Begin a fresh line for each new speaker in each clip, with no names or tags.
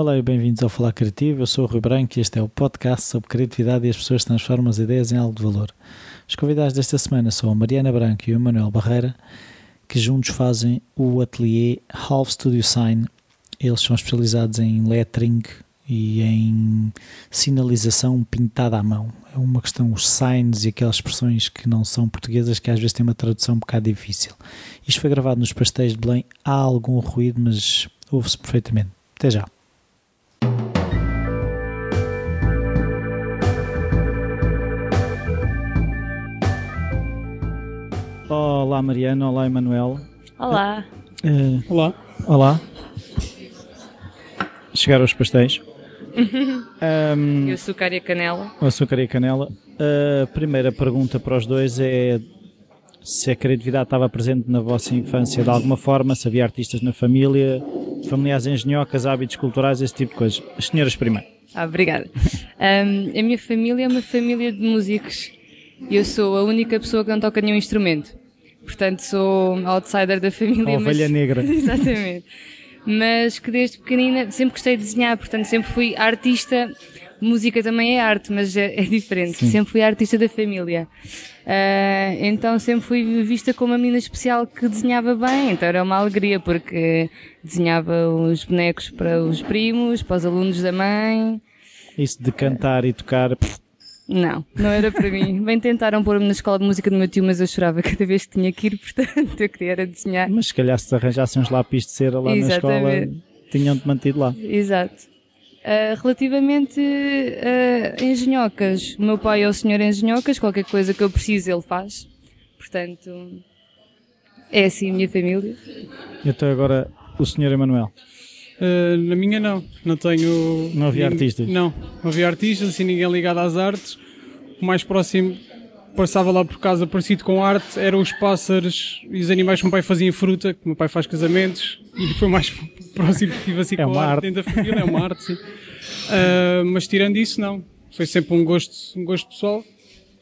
Olá e bem-vindos ao Falar Criativo. Eu sou o Rui Branco e este é o podcast sobre criatividade e as pessoas transformam as ideias em algo de valor. Os convidados desta semana são a Mariana Branco e o Emanuel Barreira, que juntos fazem o ateliê Half Studio Sign. Eles são especializados em lettering e em sinalização pintada à mão. É uma questão, os signs e aquelas expressões que não são portuguesas que às vezes têm uma tradução um bocado difícil. Isto foi gravado nos pastéis de Belém. Há algum ruído, mas ouve-se perfeitamente. Até já. Olá Mariana, olá Emanuel.
Olá.
Uh,
Olá.
olá. Chegaram os pastéis. um,
E o açúcar e a canela?
o açúcar e a canela. A primeira pergunta para os dois é se a criatividade estava presente na vossa infância de alguma forma, se havia artistas na família, familiares engenhocas, hábitos culturais, esse tipo de coisas. As senhoras primeiro.
Ah, obrigada. Ahm, a minha família é uma família de músicos. E eu sou a única pessoa que não toca nenhum instrumento. Portanto, sou outsider da família.
A ovelha
mas...
negra.
Exatamente. Mas que desde pequenina sempre gostei de desenhar, portanto sempre fui artista. Música também é arte, mas é, é diferente.
Sim.
Sempre fui artista da família. Ah, então sempre fui vista como uma menina especial que desenhava bem. Então era uma alegria porque desenhava os bonecos para os primos, para os alunos da mãe.
Isso de cantar e tocar. pff,
Não, não era para mim. Bem tentaram pôr-me na escola de música do meu tio, mas eu chorava cada vez que tinha que ir, portanto eu queria era desenhar.
Mas se calhar se arranjassem uns lápis de cera lá na escola,
Exatamente.
tinham-te mantido lá.
Exato. Ah, relativamente a engenhocas, o meu pai é o senhor engenhocas, qualquer coisa que eu preciso ele faz. Portanto, é assim a minha família.
Então agora o senhor Emanuel.
Uh, na minha não, não tenho.
Não havia artistas?
Não, não havia artistas, assim ninguém ligado às artes. O mais próximo passava lá por casa parecido com arte eram os pássaros e os animais que o meu pai fazia em fruta, que o meu pai faz casamentos e foi o mais próximo que tive assim
É
com a arte,
arte.
dentro da família, é uma arte, sim. Uh, mas tirando isso, não. Foi sempre um gosto, um gosto pessoal.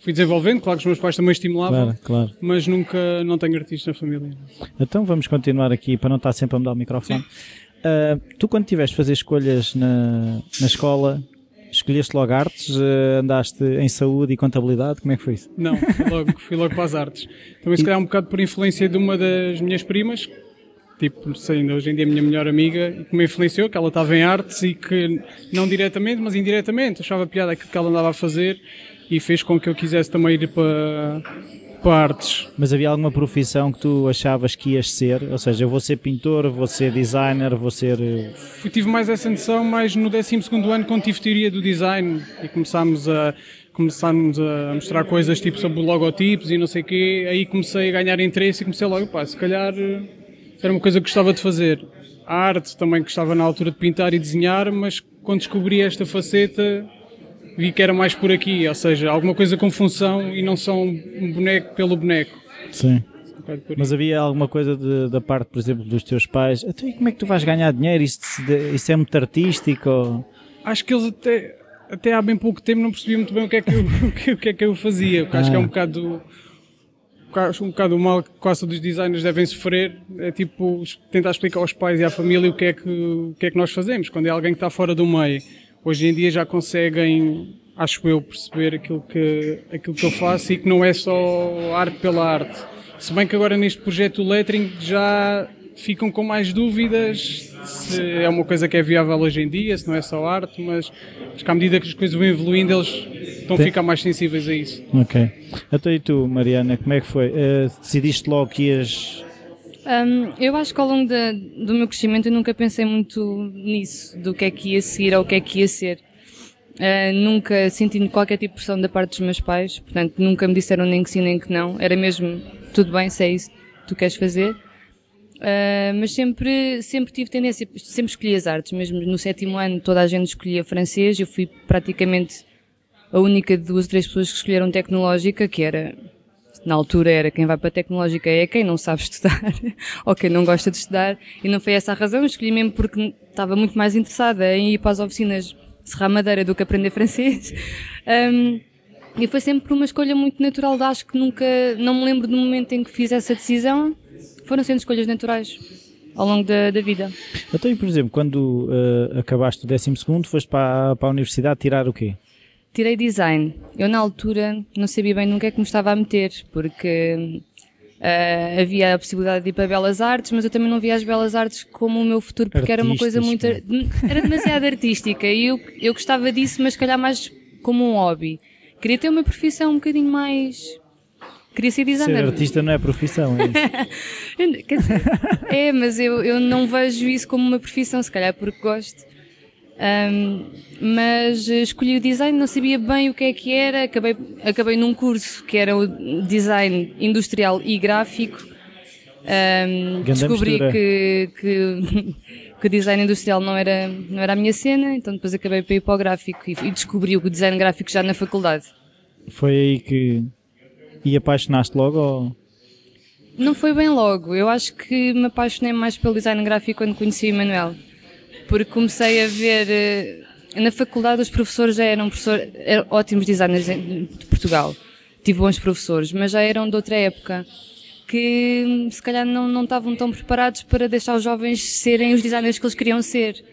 Fui desenvolvendo, claro que os meus pais também estimulavam,
Claro, claro.
mas nunca, não tenho artista na família.
Então vamos continuar aqui para não estar sempre a mudar o microfone. Ah, tu, quando tiveste a fazer escolhas na, na escola, escolheste logo artes, ah, andaste em saúde e contabilidade, como é que foi isso?
Não, fui logo, fui logo para as artes. Também se calhar um bocado por influência de uma das minhas primas, tipo, sei, ainda hoje em dia a minha melhor amiga, e que me influenciou, que ela estava em artes e que, não diretamente, mas indiretamente, achava piada aquilo que ela andava a fazer e fez com que eu quisesse também ir para, para artes.
Mas havia alguma profissão que tu achavas que ias ser? Ou seja, eu vou ser pintor, vou ser designer, vou ser. eh,
Fui- tive mais essa noção mais no 12º ano, quando tive teoria do design e começámos a, começámos a mostrar coisas tipo sobre logotipos e não sei o quê. Aí comecei a ganhar interesse e comecei logo, pá, se calhar eh, era uma coisa que gostava de fazer. A arte também gostava na altura de pintar e desenhar, mas quando descobri esta faceta vi que era mais por aqui, ou seja, alguma coisa com função e não só um boneco pelo boneco.
Sim.
Um bocado.
Mas havia alguma coisa de- da parte, por exemplo, dos teus pais? Então, e como é que tu vais ganhar dinheiro? Isso, isso é muito artístico? ou-
acho que eles até, até há bem pouco tempo não percebiam muito bem o que é que eu, o que, é que eu fazia. Porque acho que é um bocado acho um bocado o mal que quase todos os designers devem sofrer é tipo tentar explicar aos pais e à família o que é que, o que, é que nós fazemos quando é alguém que está fora do meio. Hoje em dia já conseguem, acho eu, perceber aquilo que, aquilo que eu faço e que não é só arte pela arte. Se bem que agora neste projeto lettering já ficam com mais dúvidas se é uma coisa que é viável hoje em dia, se não é só arte, mas acho que à medida que as coisas vão evoluindo eles estão a ficar mais sensíveis a isso.
Ok. Então, e tu, Mariana, como é que foi? Eh, decidiste logo que ias.
Hum, eu acho que ao longo do meu crescimento eu nunca pensei muito nisso, do que é que ia seguir ou o que é que ia ser. Ah, nunca senti qualquer tipo de pressão da parte dos meus pais, portanto nunca me disseram nem que sim nem que não. Era mesmo tudo bem, se é isso que tu queres fazer. Ah, mas sempre, sempre tive tendência, sempre escolhi as artes, mesmo no sétimo ano toda a gente escolhia francês, eu fui praticamente a única de duas três pessoas que escolheram tecnológica, que era na altura era quem vai para a tecnológica é quem não sabe estudar ou quem não gosta de estudar e não foi essa a razão, escolhi mesmo porque estava muito mais interessada em ir para as oficinas serrar madeira do que aprender francês Hum, e foi sempre uma escolha muito natural acho que nunca, não me lembro do momento em que fiz essa decisão foram sendo escolhas naturais ao longo da, da vida.
Então, e, por exemplo, quando uh, acabaste o 12 foste para, para a universidade tirar o quê?
Tirei design. Eu, na altura, não sabia bem no que é que me estava a meter, porque uh, havia a possibilidade de ir para Belas Artes, mas eu também não via as Belas Artes como o meu futuro, porque Artistas, era uma coisa muito. Era demasiado artística e eu, eu gostava disso, mas se calhar mais como um hobby. Queria ter uma profissão um bocadinho mais queria ser designer.
Ser artista não é profissão, é
isso? é, mas eu, eu não vejo isso como uma profissão, se calhar porque gosto. Um, mas escolhi o design, não sabia bem o que é que era, acabei, acabei num curso que era o design industrial e gráfico. Um, descobri que, que, design industrial não era, não era a minha cena, então depois acabei para ir para o gráfico e, e descobri o design gráfico já na faculdade.
Foi aí que e apaixonaste logo ou...
Não foi bem logo. Eu acho que me apaixonei mais pelo design gráfico quando conheci o Emanuel. Porque comecei a ver. Eh, na faculdade, os professores já eram, professor, eram ótimos designers de Portugal. Tive bons professores, mas já eram de outra época. Que se calhar não, não estavam tão preparados para deixar os jovens serem os designers que eles queriam ser.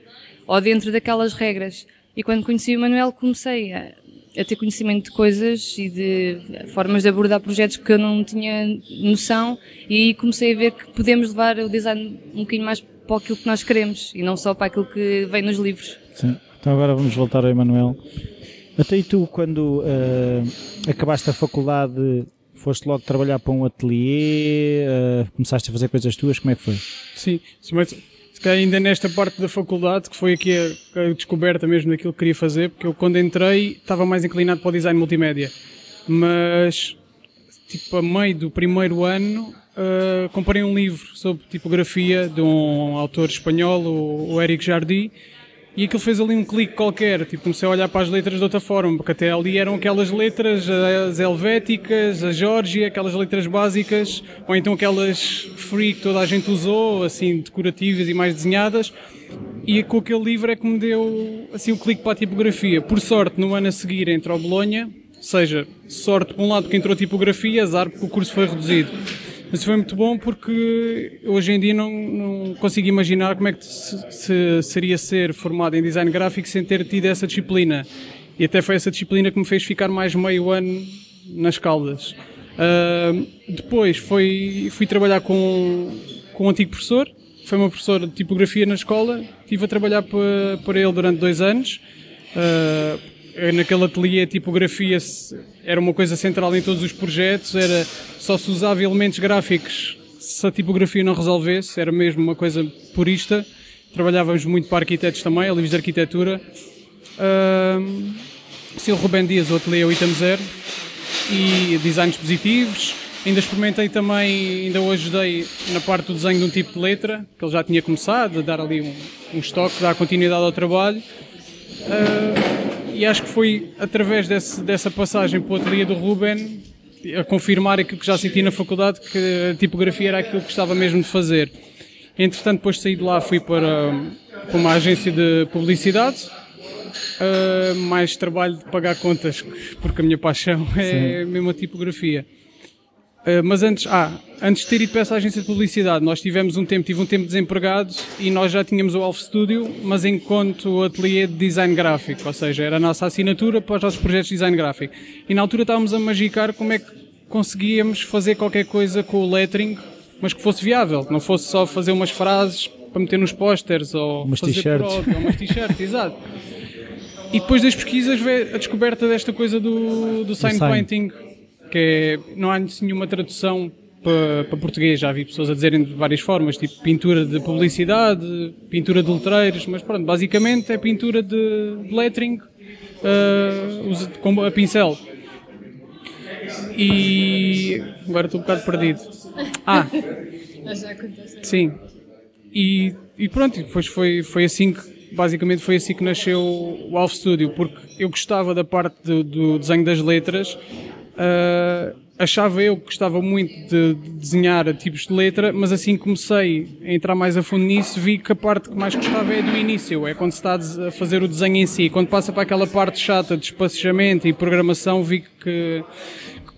Ou dentro daquelas regras. E quando conheci o Manuel, comecei a, a ter conhecimento de coisas e de formas de abordar projetos que eu não tinha noção e comecei a ver que podemos levar o design um bocadinho mais para aquilo que nós queremos e não só para aquilo que vem nos livros.
Sim. Então agora vamos voltar ao Emanuel. Até e tu, quando uh, acabaste a faculdade, foste logo trabalhar para um ateliê, uh, começaste a fazer coisas tuas, como é que foi?
Sim, se calhar ainda nesta parte da faculdade, que foi aqui a, a, descoberta mesmo daquilo que queria fazer, porque eu quando entrei estava mais inclinado para o design multimédia. Mas, tipo, a meio do primeiro ano, uh, comprei um livro sobre tipografia de um autor espanhol, o, o Eric Jardim, e aquilo fez ali um clique qualquer, tipo, comecei a olhar para as letras de outra forma, porque até ali eram aquelas letras, as helvéticas, a Georgia, aquelas letras básicas, ou então aquelas free que toda a gente usou, assim, decorativas e mais desenhadas, e com aquele livro é que me deu, assim, o um clique para a tipografia. Por sorte, no ano a seguir entrou Bolonha, ou seja, sorte por um lado porque entrou tipografia, azar porque o curso foi reduzido. Mas foi muito bom porque hoje em dia não, não consigo imaginar como é que se, se, seria ser formado em design gráfico sem ter tido essa disciplina. E até foi essa disciplina que me fez ficar mais meio ano nas Caldas. Uh, depois foi, fui trabalhar com, com um antigo professor, foi uma professora de tipografia na escola, estive a trabalhar para, para ele durante dois anos. Uh, naquele ateliê a tipografia era uma coisa central em todos os projetos, era só se usava elementos gráficos se a tipografia não resolvesse, era mesmo uma coisa purista. Trabalhávamos muito para arquitetos também, livros de arquitetura. Uh, Sil Rubem Dias, o ateliê 8 Zero e designs positivos. Ainda experimentei também, ainda hoje dei na parte do desenho de um tipo de letra, que ele já tinha começado, a dar ali um, um estoque, dar continuidade ao trabalho. Uh, e acho que foi através desse, dessa passagem para o ateliê do Ruben a confirmar aquilo que já senti na faculdade, que a tipografia era aquilo que gostava mesmo de fazer. Entretanto, depois de sair de lá, fui para, para uma agência de publicidade, uh, mais trabalho de pagar contas, porque a minha paixão é Sim. mesmo a tipografia. Uh, mas antes, ah, antes de ter ido para essa agência de publicidade, nós tivemos um tempo, tive um tempo desempregado e nós já tínhamos o Alf Studio, mas enquanto ateliê de design gráfico, ou seja, era a nossa assinatura para os nossos projetos de design gráfico. E na altura estávamos a magicar como é que conseguíamos fazer qualquer coisa com o lettering, mas que fosse viável, não fosse só fazer umas frases para meter nos pósteres ou
umas t-shirts.
umas t-shirts, exato. E depois das pesquisas veio a descoberta desta coisa do, do sign, sign. painting que é, não há nenhuma tradução para, para, português. Já vi pessoas a dizerem de várias formas, tipo pintura de publicidade, pintura de letreiros, mas pronto, basicamente é pintura de, de lettering uh, com a pincel. E agora estou um bocado perdido. Ah! Sim. E, e pronto, depois foi, foi assim que basicamente foi assim que nasceu o Alf Studio, porque eu gostava da parte do, do desenho das letras Uh, achava eu que gostava muito de, desenhar tipos de letra, mas assim comecei a entrar mais a fundo nisso, vi que a parte que mais gostava é do início, é quando se está a fazer o desenho em si. Quando passa para aquela parte chata de espaçamento e programação, vi que,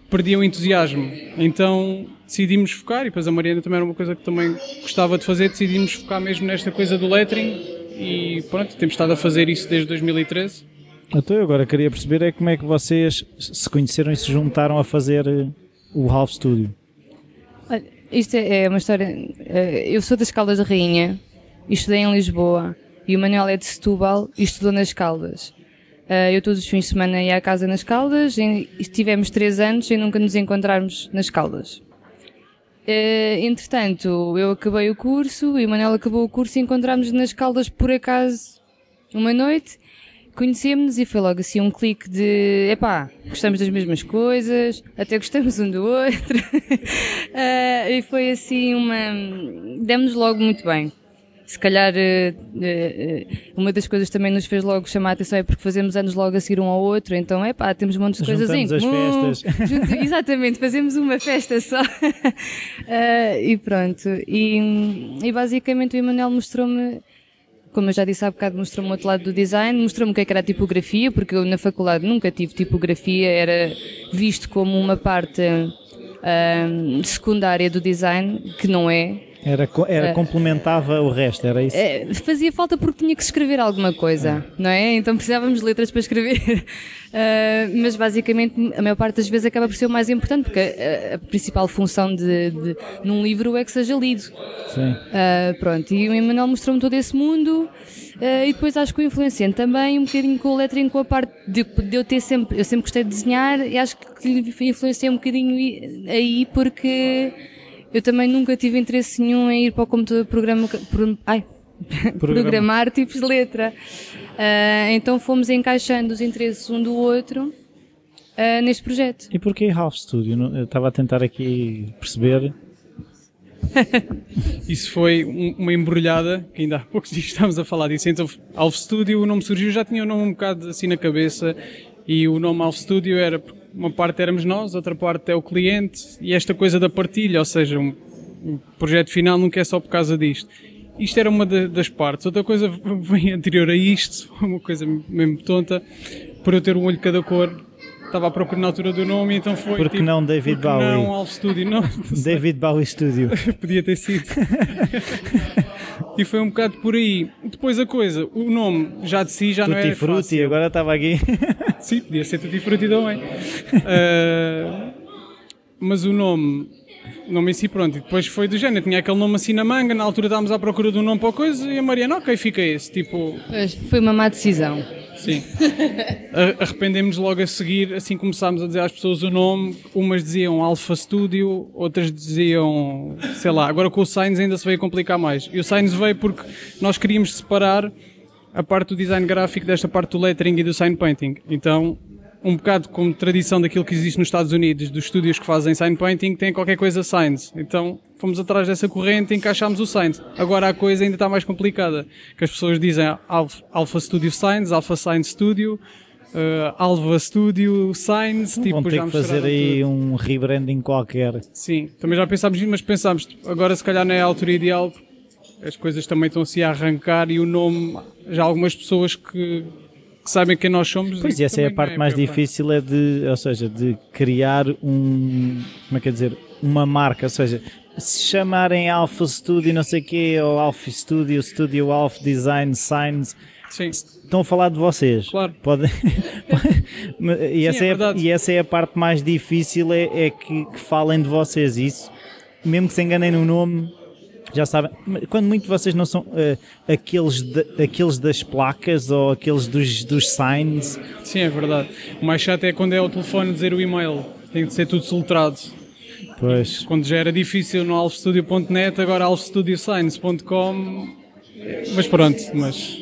perdia o entusiasmo. Então decidimos focar, e depois a Mariana também era uma coisa que também gostava de fazer, decidimos focar mesmo nesta coisa do lettering e pronto, temos estado a fazer isso desde 2013.
Então eu agora queria perceber é como é que vocês se conheceram e se juntaram a fazer eh, o Half Studio.
Olha, isto é é uma história. eh, Eu sou das Caldas da Rainha, e estudei em Lisboa, e o Manuel é de Setúbal e estudou nas Caldas. Eh, Eu todos os fins de semana ia à casa nas Caldas, e estivemos três anos sem nunca nos encontrarmos nas Caldas. Entretanto, eu acabei o curso e o Manuel acabou o curso e encontramos nas Caldas por acaso uma noite. Conhecemos-nos e foi logo assim um clique de epá, gostamos das mesmas coisas, até gostamos um do outro. Eh, e foi assim uma. demos-nos logo muito bem. Se calhar eh, eh, uma das coisas também nos fez logo chamar a atenção é porque fazemos anos logo a seguir um ao outro, então é pá, temos montes de coisas em
Juntamos as
comum.
festas.
Junto- exatamente, fazemos uma festa só. E pronto. E, e basicamente o Emanuel mostrou-me, como eu já disse há bocado, mostrou-me outro lado do design, mostrou-me o que é que era a tipografia, porque eu na faculdade nunca tive tipografia, era visto como uma parte ahm, secundária do design, que não é.
Era, era
Eh,
complementava o resto, era isso?
É, fazia falta porque tinha que escrever alguma coisa, não é? Então precisávamos de letras para escrever. Ah, mas basicamente a maior parte das vezes acaba por ser o mais importante, porque a, a principal função de, de- num livro é que seja lido.
Sim.
Ah, pronto, e o Emanuel mostrou-me todo esse mundo ah, e depois acho que o influenciante também, um bocadinho com o lettering, com a parte de, de eu ter sempre, eu sempre gostei de desenhar e acho que influenciei um bocadinho aí porque eu também nunca tive interesse nenhum em ir para o computador programa, pro- ai, programar tipos de letra. Ah, então fomos encaixando os interesses um do outro ah, neste projeto.
E porquê Half Studio? Eu estava a tentar aqui perceber.
Isso foi um- uma embrulhada, que ainda há poucos dias estávamos a falar disso. Então, Alf Studio, o nome surgiu, já tinha o nome um bocado assim na cabeça. E o nome Alf Studio era, uma parte éramos nós, outra parte é o cliente. E esta coisa da partilha, ou seja, um, um projeto final nunca é só por causa disto. Isto era uma da- das partes. Outra coisa vem anterior a isto, uma coisa mesmo tonta, por eu ter um olho de cada cor. Estava à procura na altura do nome, então foi.
Por que
tipo,
não David
por que Não,
Bowie?
Alf Studio, não.
David Bowie Studio.
Podia ter sido. e foi um bocado por aí. Depois a coisa, o nome já de si já não
Tutti
é
Frutti, agora estava aqui.
Sim, podia ser Tutti Frutti também. Ah, mas o nome, o nome em si, pronto. E depois foi do género. Tinha aquele nome assim na manga. Na altura estávamos à procura de um nome para a coisa. E a Mariana, ok, fica esse. Tipo,
Pois, Foi uma má decisão.
sim. Arrependemos logo a seguir. Assim começámos a dizer às pessoas o nome. Umas diziam Alpha Studio, outras diziam, sei lá. Agora com o Signs ainda se veio complicar mais. E o Signs veio porque nós queríamos separar a parte do design gráfico desta parte do lettering e do sign painting. Então, um bocado como tradição daquilo que existe nos Estados Unidos, dos estúdios que fazem sign painting, tem qualquer coisa signs. Então, fomos atrás dessa corrente e encaixámos o signs. Agora a coisa ainda está mais complicada, que as pessoas dizem Alpha, Alpha Studio Signs, Alpha Sign Studio, eh, Alpha Studio Signs, tipo,
Vão ter
já
que fazer aí
tudo.
um rebranding qualquer.
Sim, também já pensámos nisso, mas pensámos, agora se calhar não é a altura ideal, as coisas também estão assim a arrancar e o nome, já algumas pessoas que, que sabem quem nós somos.
Pois, e essa é a parte
não
mais difícil, é de, ou seja, de criar um, como é que é dizer, uma marca, ou seja, se chamarem Alpha Studio não sei quê, ou Alpha Studio, Studio Alpha Design Signs,
Sim,
estão a falar de vocês.
Claro.
Podem... e, essa
é
é a,
verdade.
e essa é a parte mais difícil, é, é que, que falem de vocês. Isso, mesmo que se enganem no nome, já sabem. Quando muito vocês não são eh, aqueles, da- aqueles das placas ou aqueles dos, dos signs.
sim, é verdade. O mais chato é quando é o telefone dizer o e-mail, tem de ser tudo soltrado.
Pois.
Quando já era difícil no alfstudio.net, agora alfstudioscience.com. Mas pronto, mas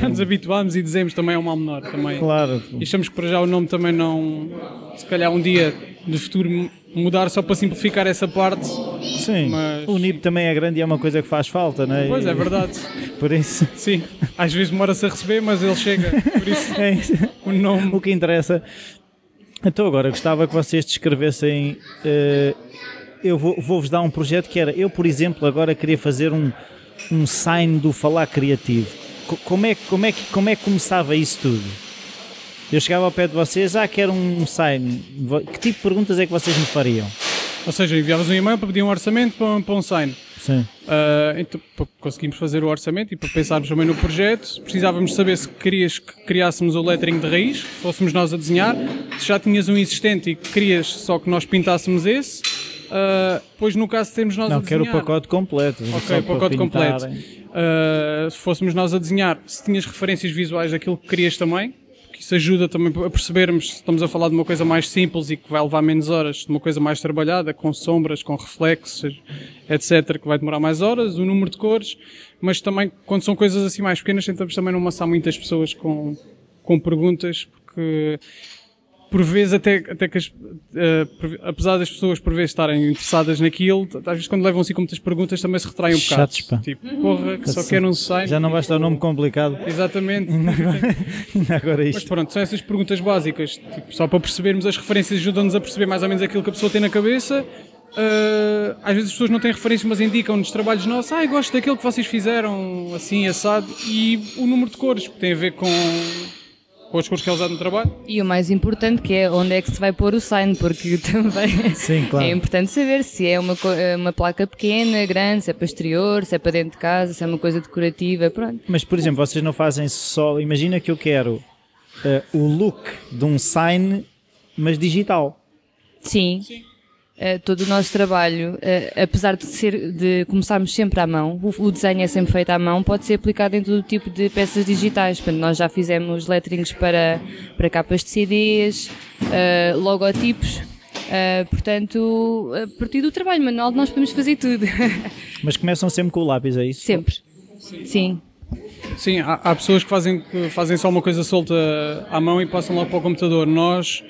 já nos habituámos e dizemos também é um mal menor. Também.
Claro.
E achamos que para já o nome também não. Se calhar um dia do futuro mudar só para simplificar essa parte.
Sim.
Mas-
O NIB também é grande e é uma coisa que faz falta, não é?
Pois é verdade.
Por isso.
Sim. Às vezes demora-se a receber, mas ele chega. Por isso
É isso.
o nome.
O que interessa. Então agora gostava que vocês descrevessem. eh, eu vou- vou-vos dar um projeto que era. Eu, por exemplo, agora queria fazer um, um sign do falar criativo. Co- Como é, que- como, é que, como é que começava isso tudo? Eu chegava ao pé de vocês, ah, quero um sign. Que tipo de perguntas é que vocês me fariam?
Ou seja, enviavas um e-mail para pedir um orçamento para, para um sign.
Sim.
Uh, então, para conseguimos fazer o orçamento e para pensarmos também no projeto, precisávamos saber se querias que criássemos o lettering de raiz, fôssemos nós a desenhar, se já tinhas um existente e querias só que nós pintássemos esse, uh, pois no caso temos nós
Não,
a desenhar...
Não, quero o pacote completo.
Ok, o pacote completo. Uh, se fôssemos nós a desenhar, se tinhas referências visuais daquilo que querias também, isso ajuda também a percebermos se estamos a falar de uma coisa mais simples e que vai levar menos horas, de uma coisa mais trabalhada, com sombras, com reflexos, etc., que vai demorar mais horas, o número de cores, mas também quando são coisas assim mais pequenas tentamos também não amassar muitas pessoas com, com perguntas, porque por vezes até, até que as, uh, apesar das pessoas por vezes estarem interessadas naquilo, às vezes quando levam assim com muitas perguntas também se retraem um bocado.
Chatos, pá.
Tipo, porra, que só quero um site.
Já não basta o nome complicado.
Exatamente.
agora, agora isto.
Mas pronto, são essas perguntas básicas. Tipo, só para percebermos as referências ajudam-nos a perceber mais ou menos aquilo que a pessoa tem na cabeça. Uh, às vezes as pessoas não têm referências, mas indicam-nos trabalhos nossos. Ah, gosto daquilo que vocês fizeram, assim, assado. E o número de cores, que tem a ver com com as cores que é usado no trabalho.
E o mais importante que é onde é que se vai pôr o sign, porque também
Sim, claro.
é importante saber se é uma, uma placa pequena, grande, se é para exterior, se é para dentro de casa, se é uma coisa decorativa, pronto.
Mas, por exemplo, vocês não fazem só... Imagina que eu quero uh, o look de um sign, mas digital.
Sim. Sim. Uh, todo o nosso trabalho, uh, apesar de, ser, de começarmos sempre à mão, o, o, desenho é sempre feito à mão, pode ser aplicado em todo tipo de peças digitais. Portanto, nós já fizemos letterings para, para capas de CDs, uh, logotipos, portanto, a partir do trabalho manual nós podemos fazer tudo.
Mas começam sempre com o lápis, é isso?
Sempre. Sim. Sim.
Sim, há, há pessoas que fazem, que fazem só uma coisa solta à mão e passam logo para o computador. Nós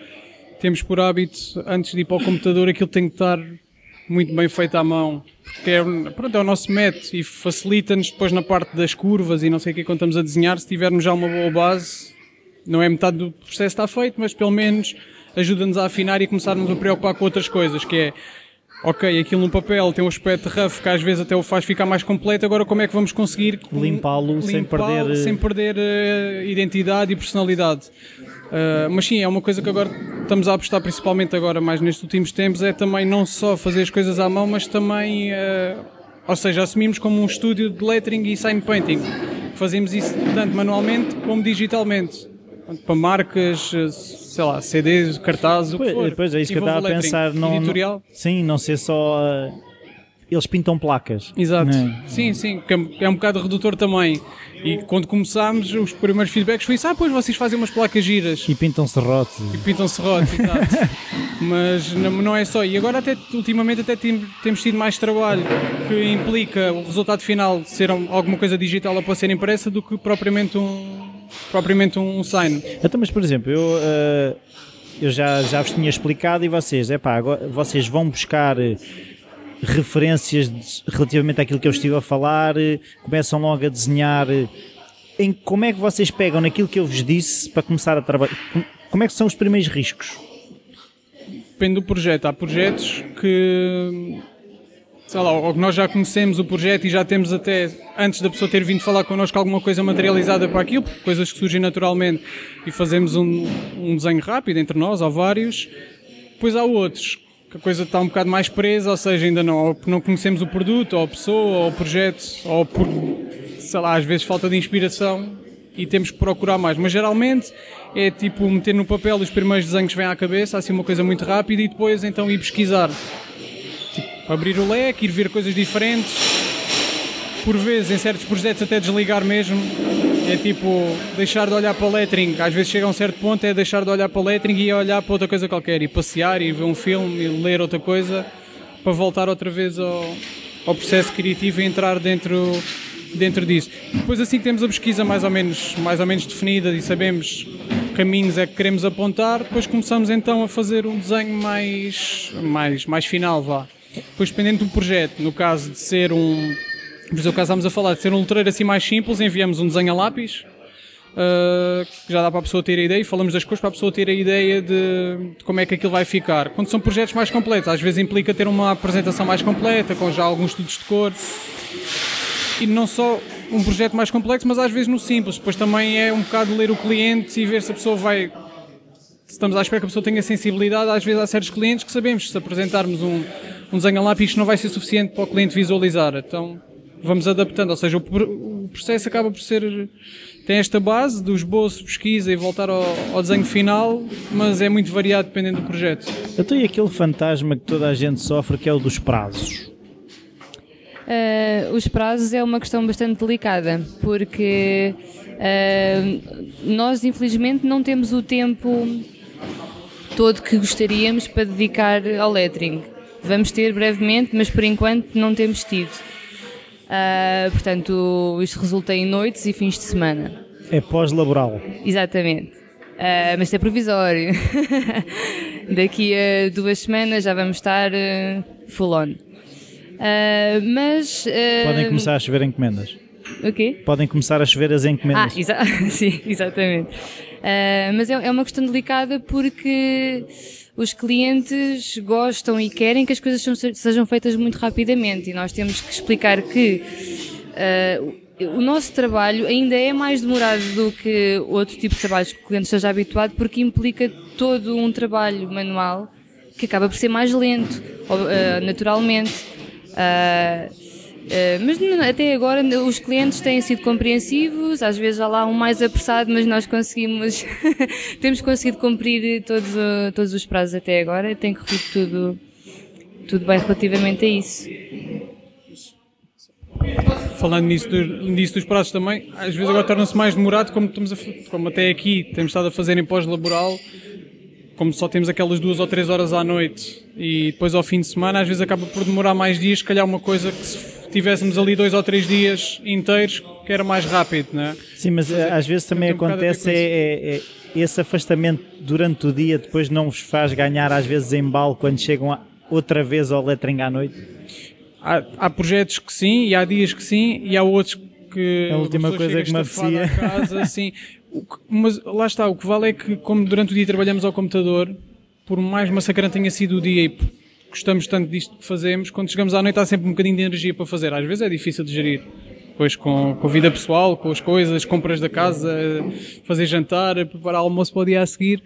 temos por hábito, antes de ir para o computador, aquilo tem que estar muito bem feito à mão. Porque é, pronto, é o nosso método e facilita-nos depois na parte das curvas e não sei o que quando estamos a desenhar, se tivermos já uma boa base, não é metade do processo está feito, mas pelo menos ajuda-nos a afinar e começarmos a preocupar com outras coisas, que é ok, aquilo no papel tem um aspecto rough que às vezes até o faz ficar mais completo, agora como é que vamos conseguir
limpá-lo sem perder,
sem perder uh, identidade e personalidade? Uh, mas sim, é uma coisa que agora estamos a apostar principalmente agora mais nestes últimos tempos, é também não só fazer as coisas à mão, mas também, uh, ou seja, assumimos como um estúdio de lettering e sign painting. Fazemos isso tanto manualmente como digitalmente. Para marcas, sei lá, CDs, cartazes, o que for.
Depois é isso que eu estava a pensar. Não, editorial. Sim, não ser só... Uh eles pintam placas.
Exato. É? Sim, sim, que é, é um bocado redutor também. E quando começámos, os primeiros feedbacks foi isso: ah, pois vocês fazem umas placas giras.
E pintam serrotes.
E pintam serrotes, exato. Mas não, não, é só. E agora, até ultimamente, até temos tido mais trabalho que implica o resultado final ser alguma coisa digital a para ser impressa do que propriamente um, propriamente um sign.
Então, mas por exemplo, eu. Uh, eu já, já vos tinha explicado e vocês, é pá, agora vocês vão buscar referências de, relativamente àquilo que eu estive a falar, eh, começam logo a desenhar. Eh, em como é que vocês pegam naquilo que eu vos disse para começar a trabalhar? Como é que são os primeiros riscos?
Depende do projeto. Há projetos que, sei lá, ou nós já conhecemos o projeto e já temos até, antes da pessoa ter vindo falar connosco, alguma coisa materializada para aquilo, coisas que surgem naturalmente e fazemos um, um desenho rápido entre nós, ou vários. Depois há outros que a coisa está um bocado mais presa, ou seja, ainda não, não conhecemos o produto, ou a pessoa, ou o projeto, ou por, sei lá, às vezes falta de inspiração e temos que procurar mais. Mas geralmente é tipo meter no papel os primeiros desenhos que vêm à cabeça, assim uma coisa muito rápida e depois então ir pesquisar. Abrir o leque, ir ver coisas diferentes. Por vezes, em certos projetos, até desligar mesmo é tipo deixar de olhar para o lettering. Às vezes chega a um certo ponto, é deixar de olhar para o lettering e olhar para outra coisa qualquer. E passear e ver um filme e ler outra coisa para voltar outra vez ao, ao processo criativo e entrar dentro, dentro disso. Depois assim que temos a pesquisa mais ou menos, mais ou menos definida e sabemos caminhos é que queremos apontar, depois começamos então a fazer um desenho mais, mais, mais final, vá. Depois dependendo do projeto, no caso de ser um por exemplo, caso estamos a falar de ser um letreiro assim mais simples, enviamos um desenho a lápis, uh, que já dá para a pessoa ter a ideia, e falamos das cores para a pessoa ter a ideia de, de, como é que aquilo vai ficar. Quando são projetos mais completos, às vezes implica ter uma apresentação mais completa, com já alguns estudos de cor. E não só um projeto mais complexo, mas às vezes no simples. Depois também é um bocado ler o cliente e ver se a pessoa vai estamos à espera que a pessoa tenha sensibilidade, às vezes há certos clientes que sabemos que se apresentarmos um, um desenho a lápis não vai ser suficiente para o cliente visualizar. Então vamos adaptando, ou seja, o, o processo acaba por ser tem esta base do esboço, pesquisa e voltar ao, ao, desenho final, mas é muito variado dependendo do projeto.
Eu tenho aquele fantasma que toda a gente sofre, que é o dos prazos.
Uh, os prazos é uma questão bastante delicada, porque uh, nós, infelizmente, não temos o tempo todo que gostaríamos para dedicar ao lettering. Vamos ter brevemente, mas por enquanto não temos tido. Uh, portanto, isto resulta em noites e fins de semana.
É pós-laboral.
Exatamente. Uh, mas é provisório. Daqui a duas semanas já vamos estar uh, full on. Uh, mas.
Podem começar a chover encomendas.
O quê?
Podem começar a chover as encomendas.
Ah, exa sim, exatamente. Mas é, é uma questão delicada porque os clientes gostam e querem que as coisas sejam feitas muito rapidamente e nós temos que explicar que uh, o nosso trabalho ainda é mais demorado do que outro tipo de trabalhos que o cliente esteja habituado porque implica todo um trabalho manual que acaba por ser mais lento, uh, naturalmente. Uh, Uh, mas até agora os clientes têm sido compreensivos, às vezes há lá um mais apressado, mas nós conseguimos, temos conseguido cumprir todos, todos os prazos até agora, tem corrido tudo, tudo bem relativamente a isso.
Falando nisso, nisso dos prazos também, às vezes agora torna-se mais demorado, como, estamos a, como até aqui temos estado a fazer em pós-laboral, como só temos aquelas duas ou três horas à noite e depois ao fim de semana, às vezes acaba por demorar mais dias, se calhar uma coisa que se tivéssemos ali dois ou três dias inteiros, que era mais rápido, não é?
Sim, mas, mas é, às vezes também acontece um é, é, é, esse afastamento durante o dia depois não vos faz ganhar às vezes em balo quando chegam a, outra vez ao lettering à noite?
Há, há, projetos que sim, e há dias que sim, e há outros que
a última coisa que me apetecia.
Casa, sim. mas lá está, o que vale é que como durante o dia trabalhamos ao computador, por mais massacrante tenha sido o dia e gostamos tanto disto que fazemos, quando chegamos à noite há sempre um bocadinho de energia para fazer. Às vezes é difícil de gerir. Depois com, com a vida pessoal, com as coisas, compras da casa, fazer jantar, preparar almoço para o dia a seguir,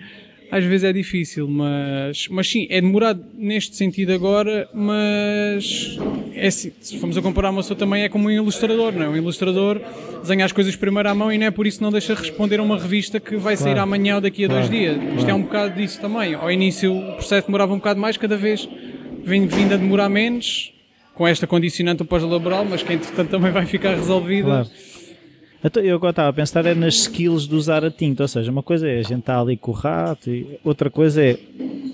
às vezes é difícil, mas, mas sim, é demorado neste sentido agora, mas é assim, se formos a comparar uma pessoa também é como um ilustrador, não é? Um ilustrador desenha as coisas primeiro à mão e não é por isso que não deixa responder a uma revista que vai sair claro. amanhã ou daqui a claro. dois dias. Isto claro. é um bocado disso também. Ao início o processo demorava um bocado mais, cada vez vem vindo a demorar menos, com esta condicionante pós-laboral, mas que entretanto também vai ficar resolvida.
Então, eu agora estava a pensar é nas skills de usar a tinta, ou seja, uma coisa é a gente estar ali com o rato, e outra coisa é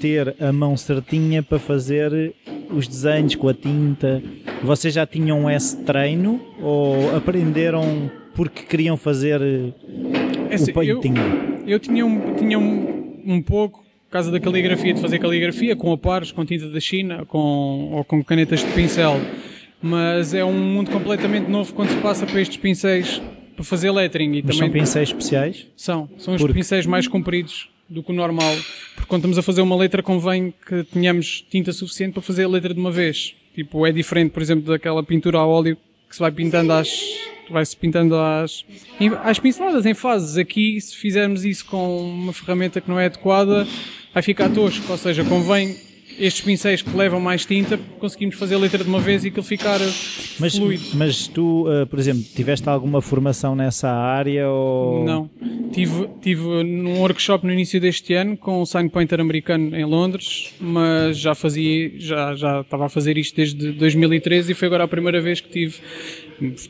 ter a mão certinha para fazer os desenhos com a tinta. Vocês já tinham esse treino ou aprenderam porque queriam fazer é assim, o painting?
Eu, eu tinha, um, tinha um, um pouco, por causa da caligrafia, de fazer caligrafia com aparos, com tinta da China com, ou com canetas de pincel. Mas é um mundo completamente novo quando se passa para estes pincéis para fazer lettering. E
Mas
também
são pincéis especiais?
São, são os Porque... pincéis mais compridos do que o normal. Porque quando estamos a fazer uma letra convém que tenhamos tinta suficiente para fazer a letra de uma vez. Tipo, é diferente, por exemplo, daquela pintura a óleo que se vai pintando às vai-se pintando às, às pinceladas em fases. Aqui, se fizermos isso com uma ferramenta que não é adequada, vai ficar tosco. Ou seja, convém estes pincéis que levam mais tinta, conseguimos fazer a letra de uma vez e aquilo ficar
mas,
fluido.
Mas tu, uh, por exemplo, tiveste alguma formação nessa área? Ou...
Não. Tive, tive num workshop no início deste ano com um sign painter americano em Londres, mas já fazia, já, já estava a fazer isto desde 2013 e foi agora a primeira vez que tive,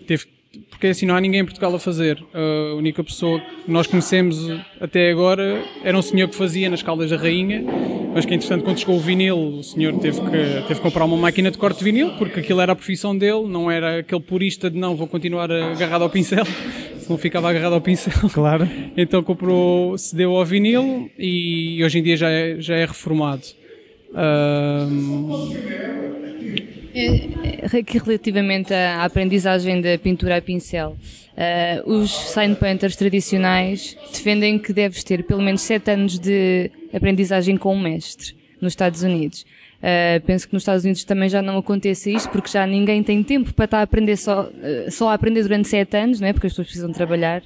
teve porque assim não há ninguém em Portugal a fazer. A única pessoa que nós conhecemos até agora era um senhor que fazia nas Caldas da Rainha, mas que entretanto quando chegou o vinil o senhor teve que, teve que comprar uma máquina de corte de vinil, porque aquilo era a profissão dele, não era aquele purista de não, vou continuar agarrado ao pincel, se não ficava agarrado ao pincel.
Claro.
Então comprou, cedeu ao vinil e hoje em dia já é, já é reformado. Um,
é, é, relativamente à aprendizagem da pintura a pincel, uh, os sign painters tradicionais defendem que deves ter pelo menos 7 anos de aprendizagem com um mestre nos Estados Unidos. Uh, penso que nos Estados Unidos também já não aconteça isto, porque já ninguém tem tempo para estar a aprender só, uh, só a aprender durante 7 anos, não é? porque as pessoas precisam trabalhar.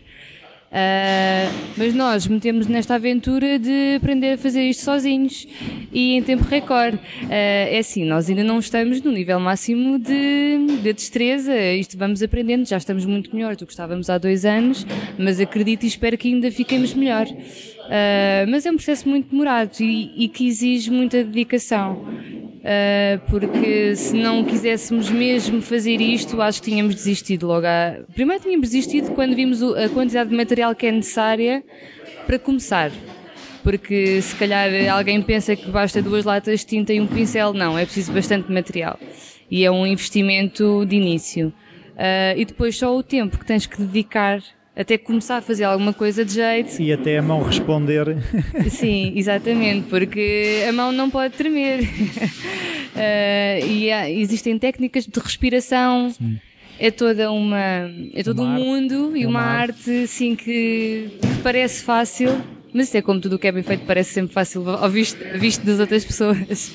Uh, mas nós metemos nesta aventura de aprender a fazer isto sozinhos e em tempo recorde. Uh, é assim, nós ainda não estamos no nível máximo de, de destreza, isto vamos aprendendo, já estamos muito melhor do que estávamos há dois anos, mas acredito e espero que ainda fiquemos melhor. Uh, mas é um processo muito demorado e, e que exige muita dedicação. Uh, porque se não quiséssemos mesmo fazer isto, acho que tínhamos desistido logo. A... Primeiro tínhamos desistido quando vimos a quantidade de material que é necessária para começar. Porque se calhar alguém pensa que basta duas latas de tinta e um pincel, não, é preciso bastante material. E é um investimento de início. Uh, e depois só o tempo que tens que dedicar até começar a fazer alguma coisa de jeito.
E até a mão responder.
Sim, exatamente, porque a mão não pode tremer. uh, e há, existem técnicas de respiração. Sim. É toda uma. É todo uma um mundo e é uma, uma arte, arte assim, que, que parece fácil, mas isso é como tudo o que é bem feito, parece sempre fácil ao visto, visto das outras pessoas.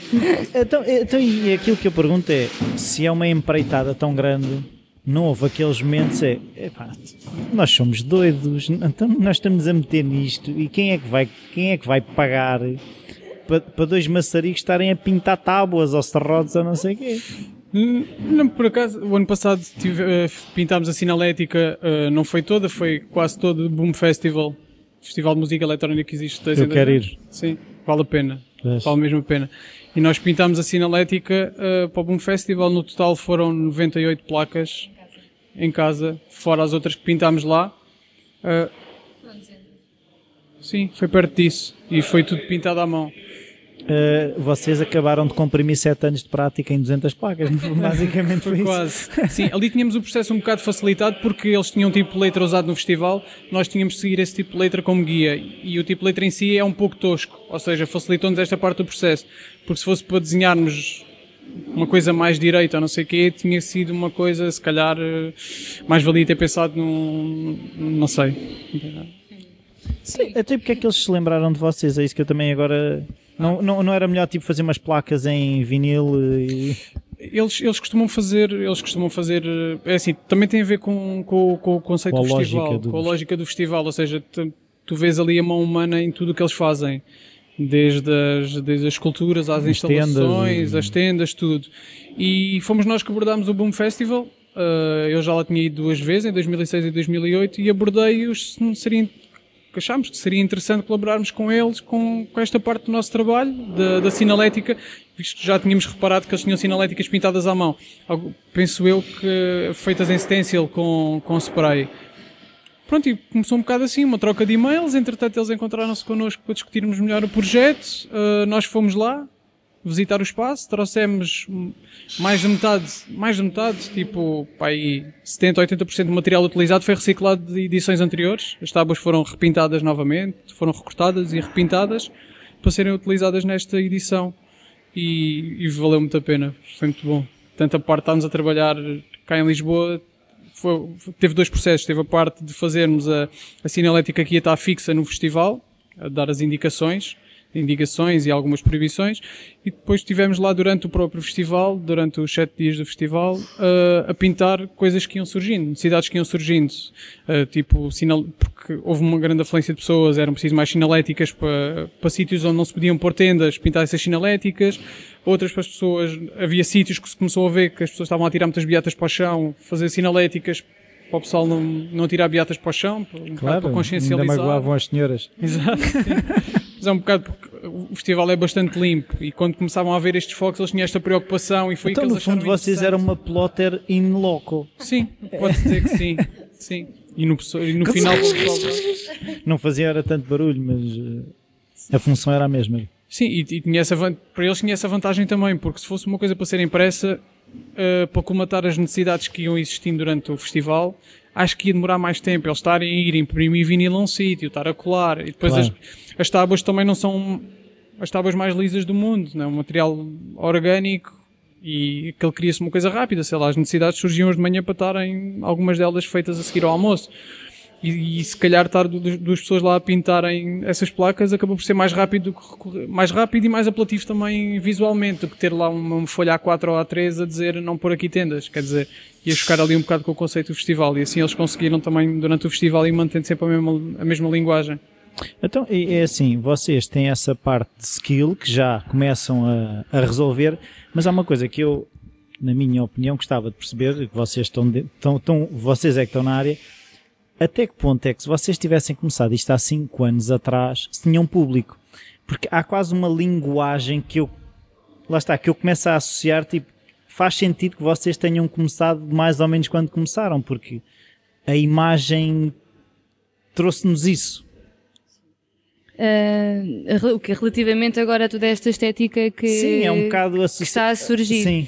Então, então, e aquilo que eu pergunto é: se é uma empreitada tão grande, não houve aqueles momentos é, epá, nós somos doidos, então nós estamos a meter nisto e quem é que vai, quem é que vai pagar para, para dois maçaricos estarem a pintar tábuas ou serrotes ou não sei o quê?
Hum, não, por acaso, o ano passado tive, uh, pintámos a sinalética, uh, não foi toda, foi quase todo o Boom Festival, festival de música eletrónica que existe.
Eu quero ir.
Sim, vale a pena, vale mesmo a pena. E nós pintámos a sinalética uh, para o Boom Festival, no total foram 98 placas em casa, fora as outras que pintámos lá. Uh, sim, foi perto disso. E foi tudo pintado à mão.
Uh, vocês acabaram de comprimir 7 anos de prática em 200 placas, basicamente foi, foi
quase. Sim, ali tínhamos o processo um bocado facilitado porque eles tinham um tipo de letra usado no festival, nós tínhamos de seguir esse tipo de letra como guia e o tipo de letra em si é um pouco tosco, ou seja, facilitou-nos esta parte do processo, porque se fosse para desenharmos uma coisa mais direita ou não sei o quê, tinha sido uma coisa, se calhar, eh, mais valia ter pensado num. não sei.
Sim, até porque é que eles se lembraram de vocês? É isso que eu também agora. Não, não, não era melhor tipo fazer umas placas em vinil e.
Eles, eles costumam fazer, eles costumam fazer, é assim, também tem a ver com, com, com o conceito com do festival, do... com a lógica do festival, ou seja, tu, tu vês ali a mão humana em tudo o que eles fazem desde as, desde as esculturas às as instalações, tendas, as tendas, tudo. E fomos nós que abordámos o Boom Festival. Uh, eu já lá tinha ido duas vezes, em 2006 e 2008, e abordei-os se seria, achámos que seria interessante colaborarmos com eles com, com esta parte do nosso trabalho, da, da sinalética, visto que já tínhamos reparado que eles tinham sinaléticas pintadas à mão. Penso eu que feitas em stencil com, com spray. Pronto, e começou um bocado assim, uma troca de e-mails. Entretanto, eles encontraram-se connosco para discutirmos melhor o projeto. Uh, nós fomos lá visitar o espaço, trouxemos mais de metade, mais de metade, tipo, pá, aí 70, 80% do material utilizado foi reciclado de edições anteriores. As tábuas foram repintadas novamente, foram recortadas e repintadas para serem utilizadas nesta edição. E, e valeu muito a pena, foi muito bom. Tanto a parte estávamos a trabalhar cá em Lisboa, foi, teve dois processos. Teve a parte de fazermos a, a sinalética que ia estar fixa no festival, a dar as indicações, indicações e algumas proibições, e depois estivemos lá durante o próprio festival, durante os sete dias do festival, uh, a pintar coisas que iam surgindo, necessidades que iam surgindo, uh, tipo, sinal, porque houve uma grande afluência de pessoas, eram preciso mais sinaléticas para, para sítios onde não se podiam pôr tendas, pintar essas sinaléticas, outras para as pessoas, havia sítios que se começou a ver que as pessoas estavam a tirar muitas beatas para o chão, fazer sinaléticas para o pessoal não, não tirar beatas para o chão, um claro, para consciencializar.
Ainda magoavam as senhoras.
Exato. Mas é um bocado porque o festival é bastante limpo e quando começavam a ver estes focos eles tinham esta preocupação e foi
então,
que
eles no fundo vocês eram uma plotter in loco.
Sim, pode dizer que sim. sim. E no, e no final
não fazia era tanto barulho, mas eh, a função era a mesma.
Sim, e, e tinha essa, para eles tinha essa vantagem também, porque se fosse uma coisa para ser impressa, uh, para comatar as necessidades que iam existindo durante o festival, acho que ia demorar mais tempo. Eles estarem a ir imprimir vinil a um sítio, estar a colar, e depois claro. as, as tábuas também não são as tábuas mais lisas do mundo, não é? um material orgânico e aquele queria-se uma coisa rápida, sei lá, as necessidades surgiam hoje de manhã para estarem algumas delas feitas a seguir ao almoço. E, e se calhar estar du- duas pessoas lá a pintarem essas placas acabou por ser mais rápido, do recorrer- mais rápido e mais apelativo também visualmente do que ter lá uma, uma folha A4 ou A3 a dizer não pôr aqui tendas. Quer dizer, ia chocar ali um bocado com o conceito do festival e assim eles conseguiram também durante o festival ir mantendo sempre a mesma, a mesma linguagem.
Então, é é assim, vocês têm essa parte de skill que já começam a, a resolver, mas há uma coisa que eu, na minha opinião, gostava de perceber, que vocês estão, de- estão, estão- vocês é que estão na área, até que ponto é que se vocês tivessem começado isto há 5 anos atrás, se tinham público? Porque há quase uma linguagem que eu, lá está, que eu começo a associar, tipo, faz sentido que vocês tenham começado mais ou menos quando começaram, porque a imagem trouxe-nos isso.
O que relativamente agora a toda esta estética que,
Sim, é um bocado
que está a surgir.
Sim.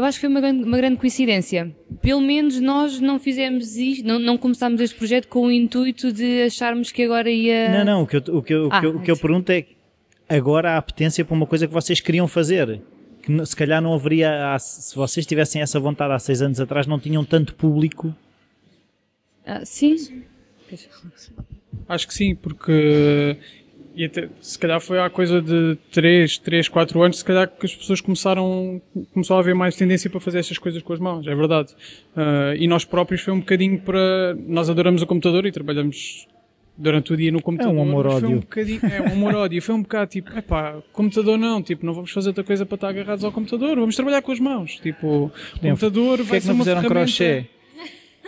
Eu acho que foi uma grande, uma grande coincidência. Pelo menos nós não fizemos isto, não, não começámos este projeto com o intuito de acharmos que agora ia.
Não, não, o que eu, o que eu, o
Ah,
que eu, o que eu
sim.
pergunto é agora há apetência para uma coisa que vocês queriam fazer. Que se calhar não haveria, se vocês tivessem essa vontade há seis anos atrás, não tinham tanto público.
Ah, sim.
Acho que sim, porque e até, se calhar foi há coisa de 3, 3, 4 anos, se calhar que as pessoas começaram, começou a haver mais tendência para fazer estas coisas com as mãos, é verdade. Ah, e nós próprios foi um bocadinho para, nós adoramos o computador e trabalhamos durante o dia no computador.
É um amor-ódio.
um bocadinho, é um amor-ódio. Foi um bocado tipo, epá, computador não, tipo, não vamos fazer outra coisa para estar agarrados ao computador, vamos trabalhar com as mãos. Tipo, o computador
Porquê
vai
é que
ser
não fizeram crochê?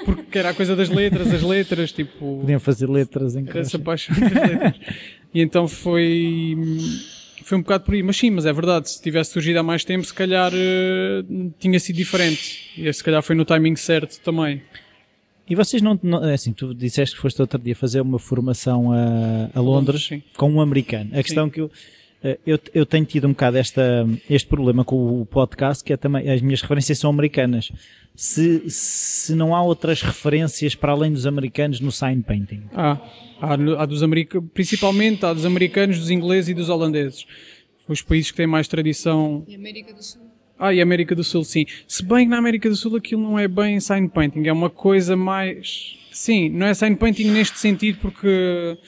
Porque era a coisa das letras, as letras, tipo
Podiam fazer letras em
era essa paixão das letras. E então foi, foi um bocado por aí. Mas sim, mas é verdade, se tivesse surgido há mais tempo, se calhar eh, tinha sido diferente. E se calhar foi no timing certo também.
E vocês não, não- é assim, tu disseste que foste outro dia fazer uma formação a, a Londres
Sim.
com um americano. A questão que eu, eu, eu tenho tido um bocado esta, este problema com o podcast, que é também, as minhas referências são americanas. Se, se não há outras referências para além dos americanos no sign painting.
Há, há, há dos americanos, principalmente há dos americanos, dos ingleses e dos holandeses. Os países que têm mais tradição.
E América do Sul?
Ah, e América do Sul, sim. Se bem que na América do Sul aquilo não é bem sign painting, é uma coisa mais. Sim, não é sign painting neste sentido porque.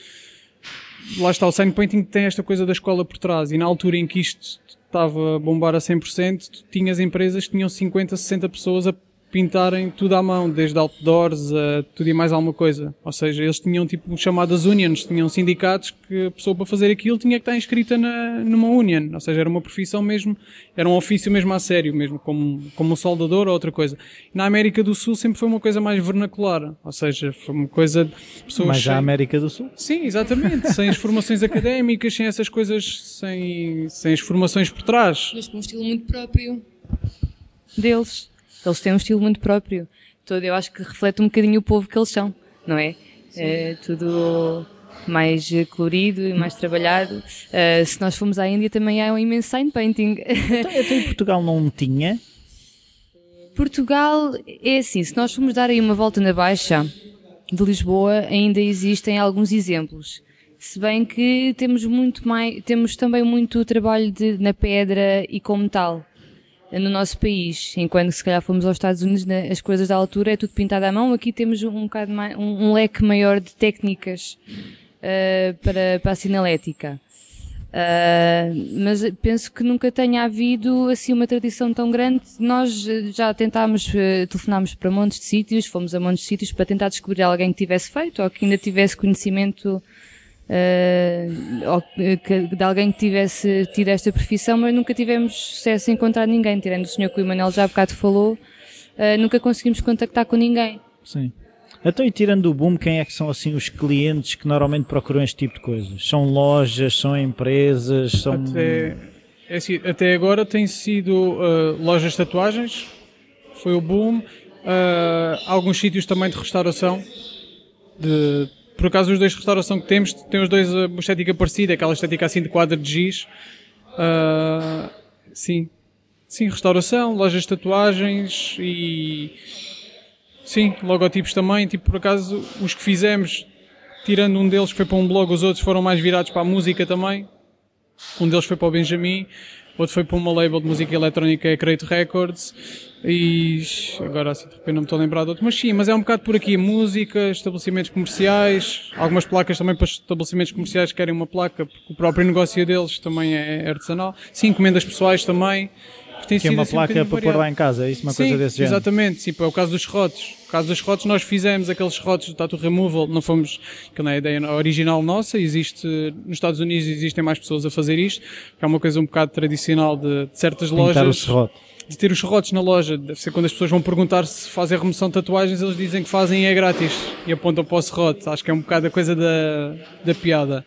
Lá está, o sign painting tem esta coisa da escola por trás e na altura em que isto estava a bombar a 100%, tu tinhas empresas que tinham 50, 60 pessoas a pintarem tudo à mão, desde outdoors a tudo e mais alguma coisa. Ou seja, eles tinham tipo chamadas unions, tinham sindicatos que a pessoa para fazer aquilo tinha que estar inscrita na, numa union. Ou seja, era uma profissão mesmo, era um ofício mesmo a sério, mesmo como, como um soldador ou outra coisa. Na América do Sul sempre foi uma coisa mais vernacular. Ou seja, foi uma coisa de pessoas
Mas a
sem-
América do Sul.
Sim, exatamente. sem as formações académicas, sem essas coisas, sem, sem as formações por trás.
Mas com um estilo muito próprio deles. Eles têm um estilo muito próprio. Todo, eu acho que reflete um bocadinho o povo que eles são, não é? É tudo mais colorido e mais trabalhado. Eh, se nós formos à Índia também há um imenso sign painting.
Então, então em Portugal não tinha.
Portugal é assim, se nós formos dar aí uma volta na Baixa de Lisboa, ainda existem alguns exemplos. Se bem que temos muito mais, temos também muito trabalho de- na pedra e com metal no nosso país, enquanto se calhar fomos aos Estados Unidos, na- as coisas da altura é tudo pintado à mão, aqui temos um, bocado mais, um, um leque maior de técnicas eh, para, para a sinalética. Ah, mas penso que nunca tenha havido assim uma tradição tão grande. Nós eh, já tentámos, eh, telefonámos para montes de sítios, fomos a montes de sítios para tentar descobrir alguém que tivesse feito ou que ainda tivesse conhecimento ou que, de alguém que tivesse tido esta profissão, mas nunca tivemos sucesso em encontrar ninguém, tirando o senhor que o Emanuel já há bocado falou, ah, nunca conseguimos contactar com ninguém.
Sim. Então, e tirando o boom, quem é que são assim os clientes que normalmente procuram este tipo de coisas? São lojas, são empresas, são.
Até, é assim, até agora tem sido ah, lojas de tatuagens, foi o boom, alguns sítios também de restauração. De, por acaso, os dois de restauração que temos, têm os dois ah, uma estética parecida, aquela estética assim de quadro de giz. Ah, sim, sim, restauração, lojas de tatuagens e. Sim, logotipos também. Tipo, por acaso, os que fizemos, tirando um deles que foi para um blog, os outros foram mais virados para a música também. Um deles foi para o Benjamin. Outro foi para uma label de música eletrónica, é Create Records, e agora assim de repente não me estou a lembrar de outro, mas sim, mas é um bocado por aqui, música, estabelecimentos comerciais, algumas placas também para estabelecimentos comerciais que querem uma placa, porque o próprio negócio deles também é artesanal, sim, encomendas pessoais também,
tem que é uma assim placa um para pôr lá em casa, é isso? Uma
sim,
coisa desse
género? exatamente. Sim, é o caso dos serrotes. O caso dos serrotes, nós fizemos aqueles serrotes de tattoo removal, não fomos, que não é a ideia original nossa, existe, nos Estados Unidos existem mais pessoas a fazer isto, que é uma coisa um bocado tradicional de, de certas
Pintar
lojas.
O.
De ter os serrotes na loja, deve ser quando as pessoas vão perguntar se fazem remoção de tatuagens, eles dizem que fazem e é grátis e apontam para o serrote. Acho que é um bocado a coisa da, da piada.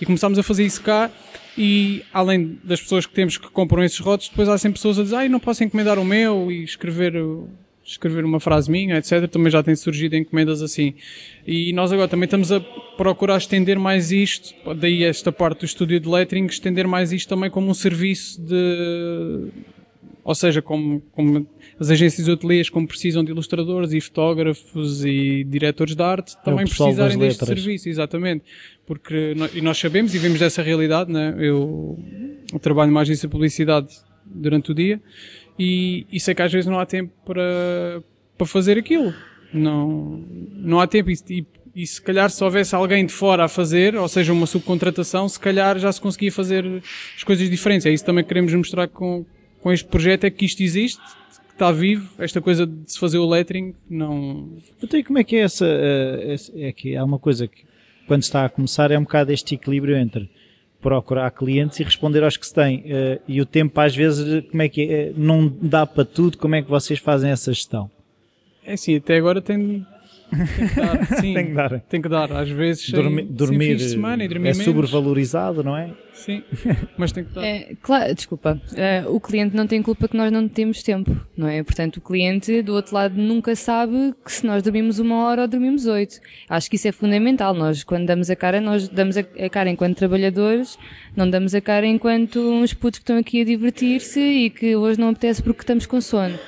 E começámos a fazer isso cá e além das pessoas que temos que compram esses rotos, depois há sempre pessoas a dizer, ai, não posso encomendar o meu e escrever, escrever uma frase minha, etc. Também já tem surgido encomendas assim. E nós agora também estamos a procurar estender mais isto, daí esta parte do estúdio de lettering, estender mais isto também como um serviço de, ou seja, como, como as agências hoteliers, como precisam de ilustradores e fotógrafos e diretores de arte, é também precisarem deste serviço, exatamente. Porque, e nós sabemos e vemos dessa realidade, né? eu, eu trabalho numa agência de publicidade durante o dia e, e sei que às vezes não há tempo para, para fazer aquilo. Não, não há tempo e, e, e se calhar se houvesse alguém de fora a fazer, ou seja, uma subcontratação, se calhar já se conseguia fazer as coisas diferentes. É isso também que queremos mostrar com, com este projeto é que isto existe, que está vivo, esta coisa de se fazer o lettering, não...
Então como é que é essa, eh, é que há uma coisa que quando está a começar é um bocado este equilíbrio entre procurar clientes e responder aos que se tem. Eh, e o tempo às vezes, como é que é? Não dá para tudo, como é que vocês fazem essa gestão?
É assim, até agora tem, tem que dar, sim,
tem que dar.
Tem que dar. Às vezes
Dormi,
sem,
dormir,
sem semana e dormir
é
menos.
sobrevalorizado, não é?
Sim, mas tem que dar.
É, claro, desculpa, uh, o cliente não tem culpa que nós não temos tempo, não é? Portanto, o cliente do outro lado nunca sabe que se nós dormimos uma hora ou dormimos oito. Acho que isso é fundamental. Nós, quando damos a cara, nós damos a, a cara enquanto trabalhadores, não damos a cara enquanto uns putos que estão aqui a divertir-se e que hoje não apetece porque estamos com sono.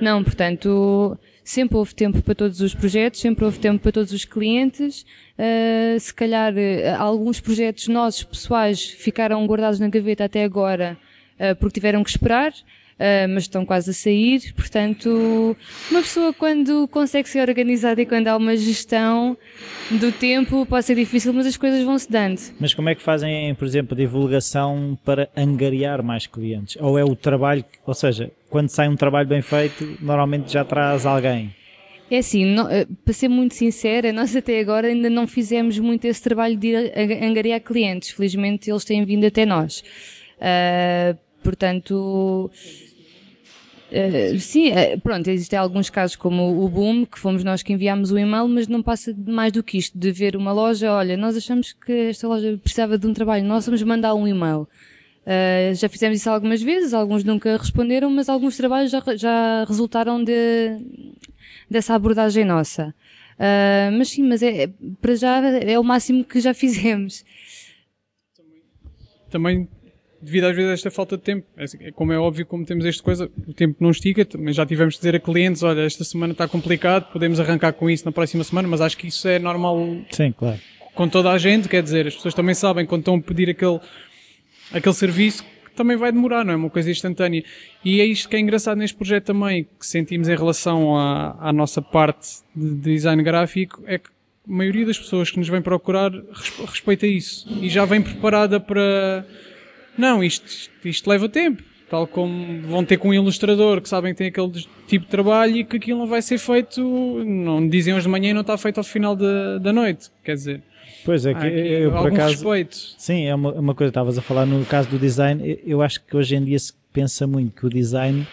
Não, portanto, sempre houve tempo para todos os projetos, sempre houve tempo para todos os clientes. Uh, se calhar uh, alguns projetos nossos pessoais ficaram guardados na gaveta até agora uh, porque tiveram que esperar. Uh, mas estão quase a sair. Portanto, uma pessoa quando consegue ser organizada e quando há uma gestão do tempo pode ser difícil, mas as coisas vão se dando.
Mas como é que fazem, por exemplo, a divulgação para angariar mais clientes? Ou é o trabalho, ou seja, quando sai um trabalho bem feito, normalmente já traz alguém?
É assim, não, para ser muito sincera, nós até agora ainda não fizemos muito esse trabalho de angariar clientes. Felizmente eles têm vindo até nós. Uh, portanto, Uh, sim, uh, pronto, existem alguns casos como o Boom, que fomos nós que enviámos o e-mail, mas não passa mais do que isto, de ver uma loja, olha, nós achamos que esta loja precisava de um trabalho, nós vamos mandar um e-mail. Uh, já fizemos isso algumas vezes, alguns nunca responderam, mas alguns trabalhos já, já resultaram de, dessa abordagem nossa. mas sim, mas é, para já é o máximo que já fizemos.
Também devido às vezes a esta falta de tempo. É assim, é como é óbvio, como temos esta coisa, o tempo não estica, também já tivemos de dizer a clientes, olha, esta semana está complicado, podemos arrancar com isso na próxima semana, mas acho que isso é normal.
Sim, claro.
Com toda a gente, quer dizer, as pessoas também sabem quando estão a pedir aquele, aquele serviço que também vai demorar, não é uma coisa instantânea. E é isto que é engraçado neste projeto também, que sentimos em relação à, à nossa parte de design gráfico, é que a maioria das pessoas que nos vem procurar respeita isso e já vem preparada para não, isto, isto leva tempo. Tal como vão ter com um ilustrador que sabem que tem aquele tipo de trabalho e que aquilo não vai ser feito, não dizem hoje de manhã e não está feito ao final da, da noite. Quer dizer,
Pois é, que eu por acaso.
Respeito.
Sim, é uma, uma coisa, estavas a falar no caso do design. Eu acho que hoje em dia se pensa muito que o design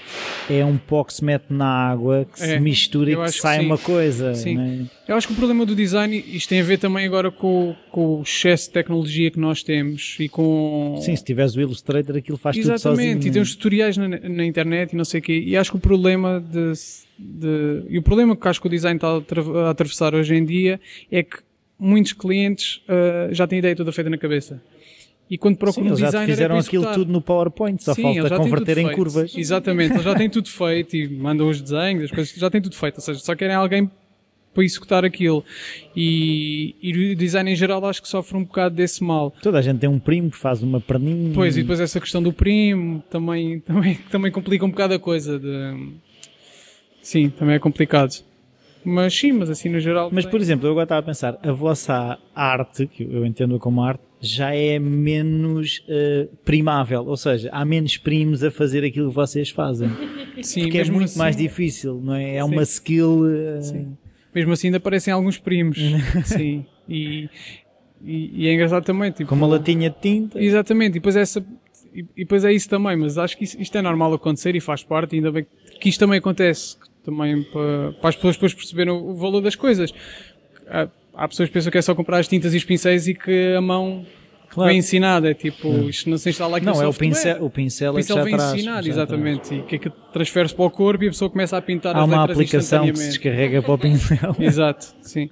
é um pó que se mete na água, que é, se mistura e que sai que uma coisa.
Sim.
É?
Eu acho que o problema do design, isto tem a ver também agora com, com o excesso de tecnologia que nós temos e com.
Sim, se tiveres o Illustrator, aquilo faz
Exatamente,
tudo sozinho.
Exatamente, e tem os tutoriais na, na, internet e não sei o quê. E acho que o problema de, de. E o problema que acho que o design está a atravessar hoje em dia é que muitos clientes uh, já têm ideia toda feita na cabeça. E quando procuram
Sim,
um designer.
Já fizeram
é
aquilo tudo no PowerPoint, só Sim, falta converter em curvas.
Exatamente, eles já têm tudo feito e mandam os desenhos, as coisas, já têm tudo feito. Ou seja, só querem alguém para executar aquilo. E, e o design em geral acho que sofre um bocado desse mal.
Toda a gente tem um primo que faz uma perninha.
Pois, e depois essa questão do primo também, também, também complica um bocado a coisa. De... Sim, também é complicado. Mas sim, mas assim no geral.
Mas
tem-
por exemplo, eu agora estava a pensar, a vossa arte, que eu entendo como arte, já é menos eh, primável, ou seja, há menos primos a fazer aquilo que vocês fazem.
sim,
Porque é muito
assim-
mais difícil, não é? É
Sim.
uma skill. eh,
Sim. Mesmo assim ainda aparecem alguns primos. sim. E, e, e é engraçado também. Tipo,
com uma latinha de tinta.
Exatamente, e depois, essa, e e depois é isso também, mas acho que isso- isto é normal acontecer e faz parte, e ainda bem que isto também acontece, também para, para as pessoas depois perceberem o, o valor das coisas. Há, há pessoas que pensam que é só comprar as tintas e os pincéis e que a mão
Claro.
vem ensinada, é tipo, isto não se instala aqui
Não, é o pincel, o pincel,
O
é que
pincel
já
vem
traz.
ensinado,
já
exatamente, e que, que transfere-se para o corpo e a pessoa começa a pintar
traz. Há
as
uma
letras
aplicação que se descarrega para o pincel.
Exato, sim.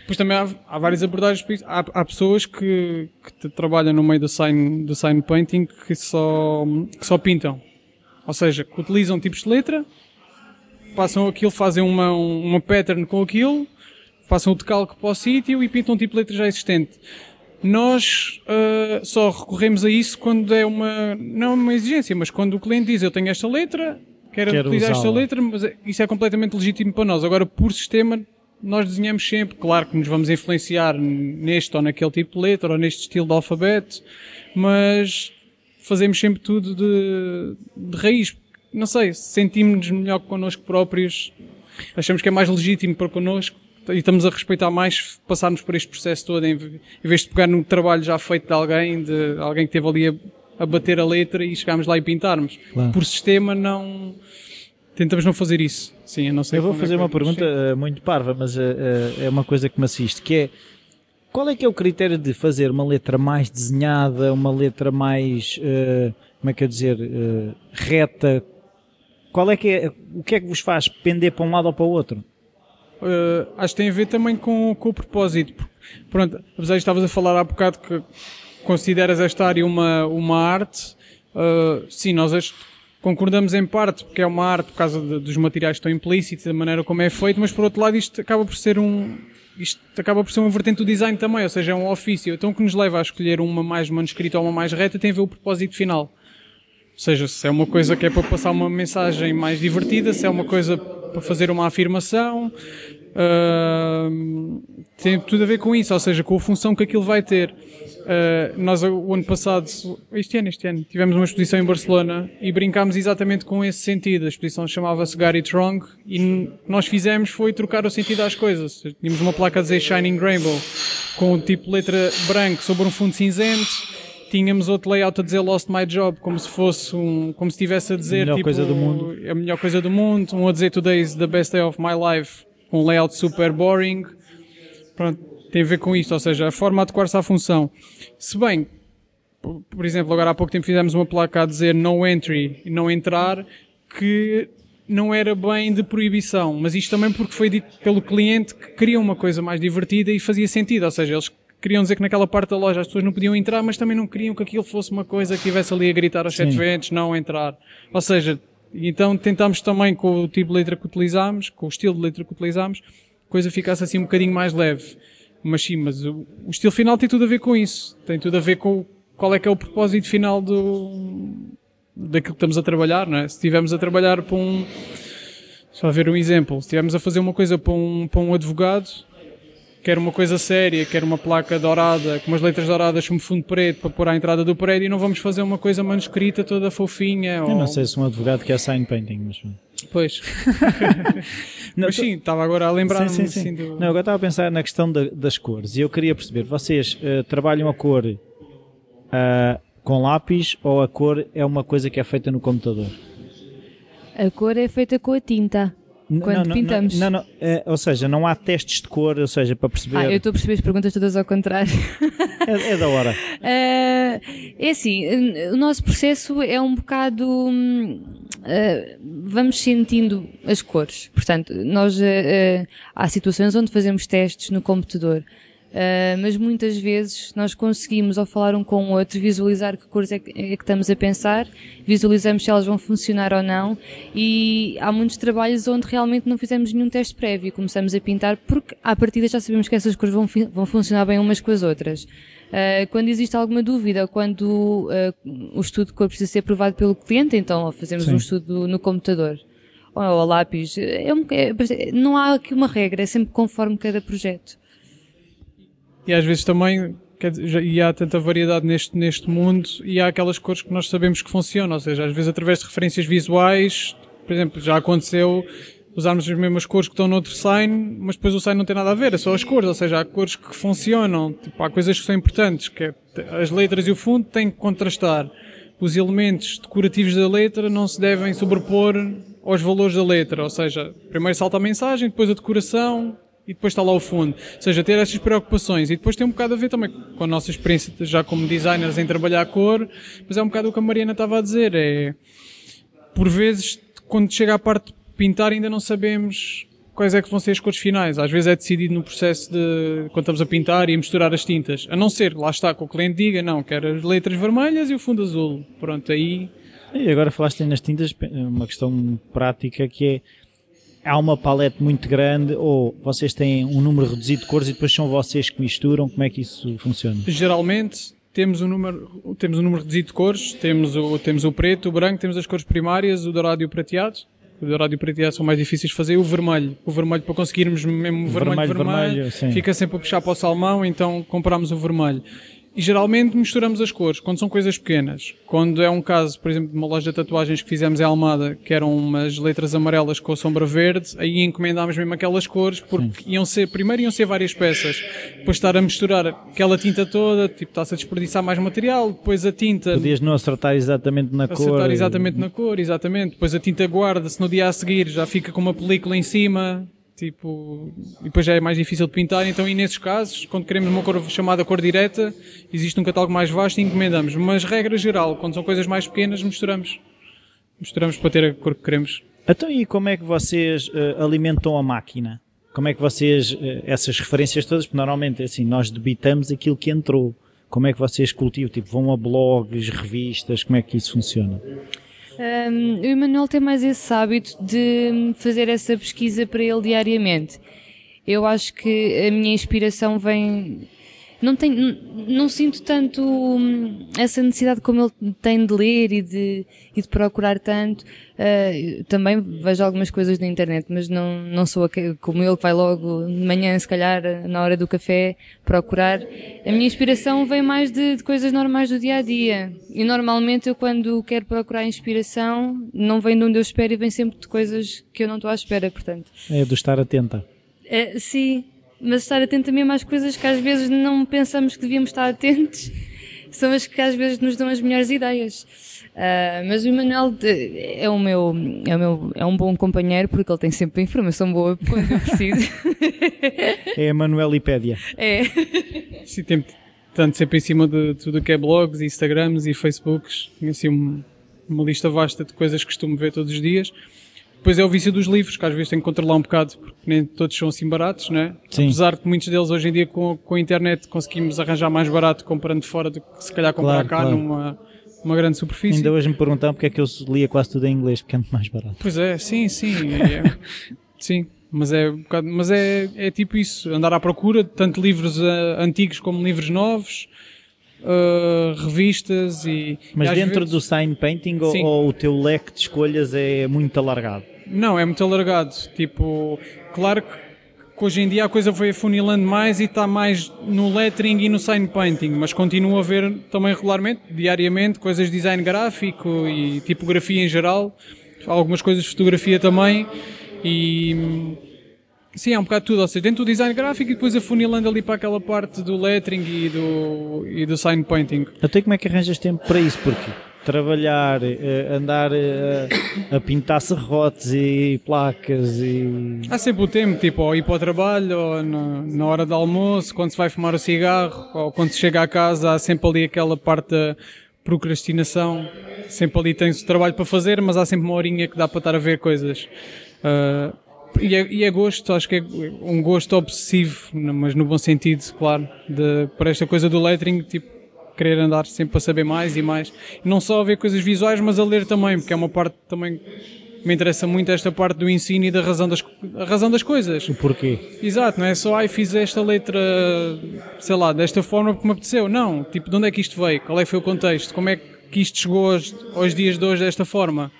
Depois também há, há várias abordagens. Há, há pessoas que, que trabalham no meio do sign, do sign painting que só, que só pintam. Ou seja, que utilizam tipos de letra, passam aquilo, fazem uma, um- uma pattern com aquilo, passam o decalque para o sítio e pintam um tipo de letra já existente. Nós ah, só recorremos a isso quando é uma, não uma exigência, mas quando o cliente diz eu tenho esta letra, quero,
Quero
utilizar esta letra, mas é- isso é completamente legítimo para nós. Agora, por sistema, nós desenhamos sempre, claro que nos vamos influenciar neste ou naquele tipo de letra ou neste estilo de alfabeto, mas fazemos sempre tudo de, de raiz. Não sei, sentimos-nos melhor connosco próprios, achamos que é mais legítimo para connosco e estamos a respeitar mais passarmos por este processo todo em, ve- em vez de pegar num trabalho já feito de alguém, de alguém que esteve ali a, a bater a letra e chegarmos lá e pintarmos.
Claro.
Por sistema não tentamos não fazer isso. Sim, eu não sei
Eu vou
é
fazer
que
uma pergunta eh, muito parva, mas eh, eh, é uma coisa que me assiste, que é qual é que é o critério de fazer uma letra mais desenhada, uma letra mais, eh, como é que eu dizer, reta? Qual é que é, o que é que vos faz pender para um lado ou para o outro?
Uh, acho que tem a ver também com, com o propósito. Pronto, apesar de estavas a falar há bocado que consideras esta área uma, uma arte, uh, sim, nós concordamos em parte, porque é uma arte por causa de- dos materiais que estão implícitos, da maneira como é feito, mas por outro lado isto acaba por ser um, isto acaba por ser uma vertente do design também, ou seja, é um ofício. Então o que nos leva a escolher uma mais manuscrita ou uma mais reta tem a ver o propósito final. Ou seja, se é uma coisa que é para passar uma mensagem mais divertida, se é uma coisa para fazer uma afirmação, ahm, tem tudo a ver com isso, ou seja, com a função que aquilo vai ter. Ah, nós, o ano passado, este ano, este ano, tivemos uma exposição em Barcelona e brincámos exatamente com esse sentido. A exposição chamava-se Got It Wrong e nós fizemos foi trocar o sentido às coisas. Tínhamos uma placa a dizer Shining Rainbow com o tipo de letra branco sobre um fundo cinzento tínhamos outro layout a dizer Lost My Job, como se fosse um, como se estivesse a dizer
melhor
tipo,
coisa do mundo.
a melhor coisa do mundo, um a dizer Today's the best day of my life, com um layout super boring. Pronto, tem a ver com isto, ou seja, a forma a adequar-se à função. Se bem, por, por exemplo, agora há pouco tempo fizemos uma placa a dizer no entry e não entrar, que não era bem de proibição, mas isto também porque foi dito pelo cliente que queria uma coisa mais divertida e fazia sentido, ou seja, eles queriam dizer que naquela parte da loja as pessoas não podiam entrar, mas também não queriam que aquilo fosse uma coisa que estivesse ali a gritar aos sete ventos, não entrar. Ou seja, então tentámos também com o tipo de letra que utilizámos, com o estilo de letra que utilizámos, a coisa ficasse assim um bocadinho mais leve. Mas sim, mas o, o estilo final tem tudo a ver com isso. Tem tudo a ver com qual é que é o propósito final do, daquilo que estamos a trabalhar, não é? Se estivermos a trabalhar para um, só ver um exemplo, se estivermos a fazer uma coisa para um, para um advogado, quer uma coisa séria, quer uma placa dourada, com umas letras douradas como fundo preto para pôr à entrada do prédio, e não vamos fazer uma coisa manuscrita toda fofinha.
Eu
ou...
não sei se um advogado quer sign painting, mas...
Pois.
Não,
Mas sim, estava agora a lembrar-me
Sim, sim, sim.
assim do...
Não, agora estava a pensar na questão da- das cores e eu queria perceber, vocês eh, trabalham a cor ah, com lápis ou a cor é uma coisa que é feita no computador?
A cor é feita com a tinta. Quando
não,
pintamos.
Não, não, eh, ou seja, não há testes de cor, ou seja, para perceber.
Ah, eu estou a perceber as perguntas todas ao contrário.
é, é da hora.
Ah, é assim, o nosso processo é um bocado. hum, ah, vamos sentindo as cores. Portanto, nós há situações onde fazemos testes no computador. Uh, mas muitas vezes nós conseguimos, ao falar um com o outro, visualizar que cores é que, é que, estamos a pensar, visualizamos se elas vão funcionar ou não, e há muitos trabalhos onde realmente não fizemos nenhum teste prévio, começamos a pintar porque à partida já sabemos que essas cores vão, vão funcionar bem umas com as outras. Uh, quando existe alguma dúvida, quando uh, o estudo de cor precisa ser aprovado pelo cliente, então fazemos Sim. um estudo no computador ou ao lápis. É um, é, não há aqui uma regra, é sempre conforme cada projeto.
E às vezes também, dizer, e há tanta variedade neste, neste mundo, e há aquelas cores que nós sabemos que funcionam, ou seja, às vezes através de referências visuais, por exemplo, já aconteceu usarmos as mesmas cores que estão no outro sign, mas depois o sign não tem nada a ver, é só as cores, ou seja, há cores que funcionam, tipo, há coisas que são importantes, que é, as letras e o fundo têm que contrastar. Os elementos decorativos da letra não se devem sobrepor aos valores da letra, ou seja, primeiro salta a mensagem, depois a decoração, e depois está lá o fundo. Ou seja, ter essas preocupações. E depois tem um bocado a ver também com a nossa experiência já como designers em trabalhar a cor, mas é um bocado o que a Mariana estava a dizer. É, por vezes, quando chega à parte de pintar, ainda não sabemos quais é que vão ser as cores finais. Às vezes é decidido no processo de, quando estamos a pintar e a misturar as tintas. A não ser, lá está, que o cliente diga, não, quero as letras vermelhas e o fundo azul. Pronto, aí...
E agora falaste nas tintas, uma questão prática que é, há uma palete muito grande ou vocês têm um número reduzido de cores e depois são vocês que misturam? Como é que isso funciona?
Geralmente temos um número, temos um número reduzido de cores, temos o, temos o preto, o branco, temos as cores primárias, o dourado e o prateado. O dourado e o prateado são mais difíceis de fazer. O vermelho, o vermelho para conseguirmos mesmo vermelho, vermelho, vermelho, vermelho fica sempre a puxar para o salmão, então compramos o vermelho. E geralmente misturamos as cores, quando são coisas pequenas. Quando é um caso, por exemplo, de uma loja de tatuagens que fizemos em Almada, que eram umas letras amarelas com a sombra verde, aí encomendámos mesmo aquelas cores, porque Sim. iam ser, primeiro iam ser várias peças, depois estar a misturar aquela tinta toda, tipo, está-se a desperdiçar mais material, depois a tinta...
Podias não acertar exatamente na
acertar
cor.
Acertar exatamente na cor, exatamente. Depois a tinta guarda-se no dia a seguir, já fica com uma película em cima, tipo, e depois já é mais difícil de pintar, então e nesses casos, quando queremos uma cor chamada cor direta, existe um catálogo mais vasto e encomendamos, mas regra geral, quando são coisas mais pequenas, misturamos. Misturamos para ter a cor que queremos.
Então e como é que vocês uh, alimentam a máquina? Como é que vocês, uh, essas referências todas, porque normalmente assim, nós debitamos aquilo que entrou. Como é que vocês cultivam? Tipo, vão a blogs, revistas, como é que isso funciona?
Um, o Emanuel tem mais esse hábito de fazer essa pesquisa para ele diariamente. Eu acho que a minha inspiração vem não tenho, não sinto tanto hum, essa necessidade como ele tem de ler e de, e de procurar tanto. Uh, também vejo algumas coisas na internet, mas não, não sou como ele que vai logo de manhã, se calhar, na hora do café, procurar. A minha inspiração vem mais de, de coisas normais do dia a dia. E normalmente eu quando quero procurar inspiração, não vem de onde eu espero e vem sempre de coisas que eu não estou à espera, portanto.
É do estar atenta.
É, sim, mas estar atento também às coisas que às vezes não pensamos que devíamos estar atentos, são as que às vezes nos dão as melhores ideias. Uh, mas o Emanuel é o meu, é o meu, é um bom companheiro porque ele tem sempre a informação boa quando eu preciso.
é a Manuelipédia.
É.
Sim, tem, tanto sempre em cima de tudo que é blogs, Instagrams e Facebooks. Tenho assim uma, uma lista vasta de coisas que costumo ver todos os dias. Depois é o vício dos livros, que às vezes tem que controlar um bocado, porque nem todos são assim baratos, né? Sim. Apesar de muitos deles hoje em dia com, com a internet conseguimos arranjar mais barato comprando fora do que se calhar comprar claro, cá claro. numa uma grande superfície.
Ainda hoje me perguntaram porque é que eu lia quase tudo em inglês, porque é muito mais barato.
Pois é, sim, sim. É, sim, mas é, mas é, é tipo isso, andar à procura de tanto livros uh, antigos como livros novos. Uh, revistas e.
Mas
e
dentro
vezes...
do sign painting ou, ou, o teu leque de escolhas é muito alargado?
Não, é muito alargado. Tipo, claro que hoje em dia a coisa foi afunilando mais e está mais no lettering e no sign painting, mas continuo a ver também regularmente, diariamente, coisas de design gráfico e tipografia em geral, algumas coisas de fotografia também e sim, é um bocado tudo, ou seja, dentro do design gráfico e depois afunilando ali para aquela parte do lettering e do, e do sign painting.
Até como é que arranjas tempo para isso? Porque trabalhar, eh, andar eh, a pintar serrotes e placas e...
Há sempre o tempo, tipo, ou ir para o trabalho, ou na, na hora do almoço, quando se vai fumar o cigarro, ou quando se chega à casa, há sempre ali aquela parte da procrastinação. Sempre ali tem-se trabalho para fazer, mas há sempre uma horinha que dá para estar a ver coisas. Uh, E é, e é gosto, acho que é um gosto obsessivo, mas no bom sentido, claro, de, para esta coisa do lettering, tipo, querer andar sempre para saber mais e mais. E não só a ver coisas visuais, mas a ler também, porque é uma parte também me interessa muito esta parte do ensino e da razão das, a razão das coisas.
O porquê?
Exato, não é só, ai, fiz esta letra, sei lá, desta forma porque me apeteceu. Não, tipo, de onde é que isto veio? Qual é que foi o contexto? Como é que isto chegou aos, aos dias de hoje desta forma?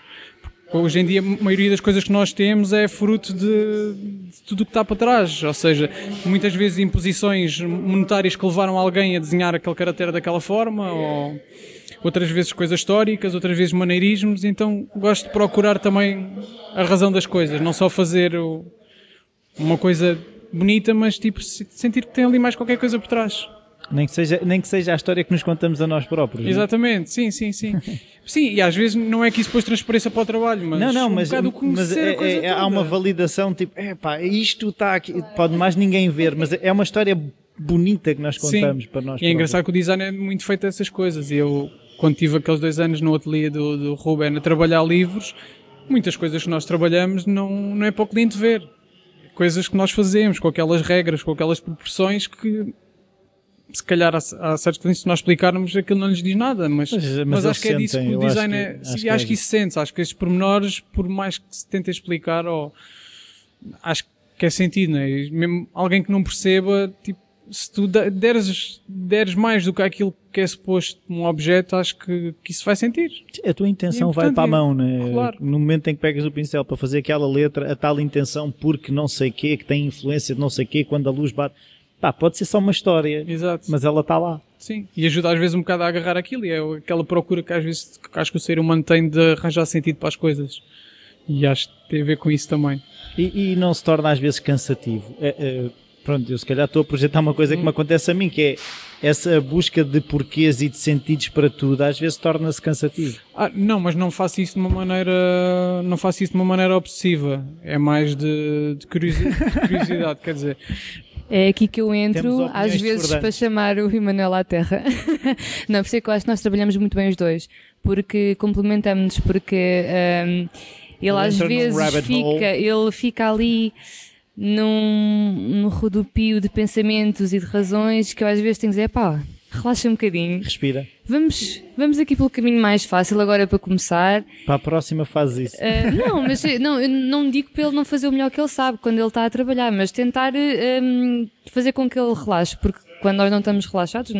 Hoje em dia, a maioria das coisas que nós temos é fruto de, de tudo o que está para trás. Ou seja, muitas vezes imposições monetárias que levaram alguém a desenhar aquele caractere daquela forma, ou outras vezes coisas históricas, outras vezes maneirismos. Então gosto de procurar também a razão das coisas, não só fazer uma coisa bonita, mas tipo sentir que tem ali mais qualquer coisa por trás.
Nem que, seja, nem que seja a história que nos contamos a nós próprios. não é?
Exatamente, sim, sim, sim. sim, e às vezes não é que isso depois transpareça para o trabalho, mas
Não, não,
um
mas, mas é- é- há uma validação tipo, é pá, isto está aqui, pode mais ninguém ver, mas é uma história bonita que nós contamos para nós.
E é engraçado que o design é muito feito dessas coisas. E eu, quando tive aqueles dois anos no ateliê do, do Ruben a trabalhar livros, muitas coisas que nós trabalhamos não, não é para o cliente ver. Coisas que nós fazemos, com aquelas regras, com aquelas proporções que se calhar há, há certos clientes se nós explicarmos aquilo não lhes diz nada, mas,
Mas- mas
mas, acho que é disso
sentem,
que o
acho
design
que-
é.
acho
sim,
que é
acho que
isso.
sente Acho que esses pormenores, por mais que se tente explicar, ou, acho que é sentido, não é? E Mesmo alguém que não perceba, tipo, se tu deres, deres mais do que aquilo que é suposto num objeto, acho que, que isso vai sentir.
A tua intenção
É
vai para a
é-
mão, né?
claro.
No momento em que pegas o pincel para fazer aquela letra, a tal intenção, porque não sei quê, que tem influência de não sei quê, quando a luz bate. Pá, pode ser só uma história,
Exato.
mas ela está lá.
Sim. E ajuda às vezes um bocado a agarrar aquilo. E é aquela procura que às vezes que acho que o ser humano tem de arranjar sentido para as coisas. E acho que tem a ver com isso também.
E, e não se torna às vezes cansativo. É, é, pronto, eu se calhar estou a projetar uma coisa que me acontece a mim, que é essa busca de porquês e de sentidos para tudo, às vezes torna-se cansativo.
Ah, não, mas não faço isso de uma maneira, não faço isso de uma maneira obsessiva. É mais de, de curiosidade, quer dizer.
É aqui que eu entro, às vezes, para chamar o Emanuel à terra. não, por isso é que eu acho que nós trabalhamos muito bem os dois, porque complementamos-nos, porque hum, ele às vezes
hole.
fica, ele fica ali num, num rodopio de pensamentos e de razões que eu às vezes tenho que dizer, pá, relaxa um bocadinho.
Respira.
Vamos, vamos aqui pelo caminho mais fácil agora para começar.
Para a próxima faz isso.
Uh, não, mas eh, não, eu não digo para ele não fazer o melhor que ele sabe quando ele está a trabalhar, mas tentar eh, um, fazer com que ele relaxe, porque quando nós não estamos relaxados,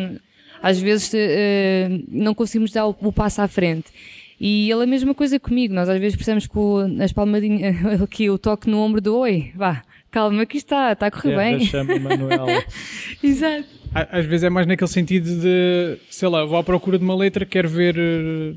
às vezes eh, não conseguimos dar o, o passo à frente. E ele é a mesma coisa comigo, nós às vezes precisamos com as palmadinhas, aqui o toque no ombro do oi, vá, calma que está, está a correr
Terra
bem.
chama Manuel.
Exato.
Às vezes é mais naquele sentido de, sei lá, vou à procura de uma letra, quero ver eh,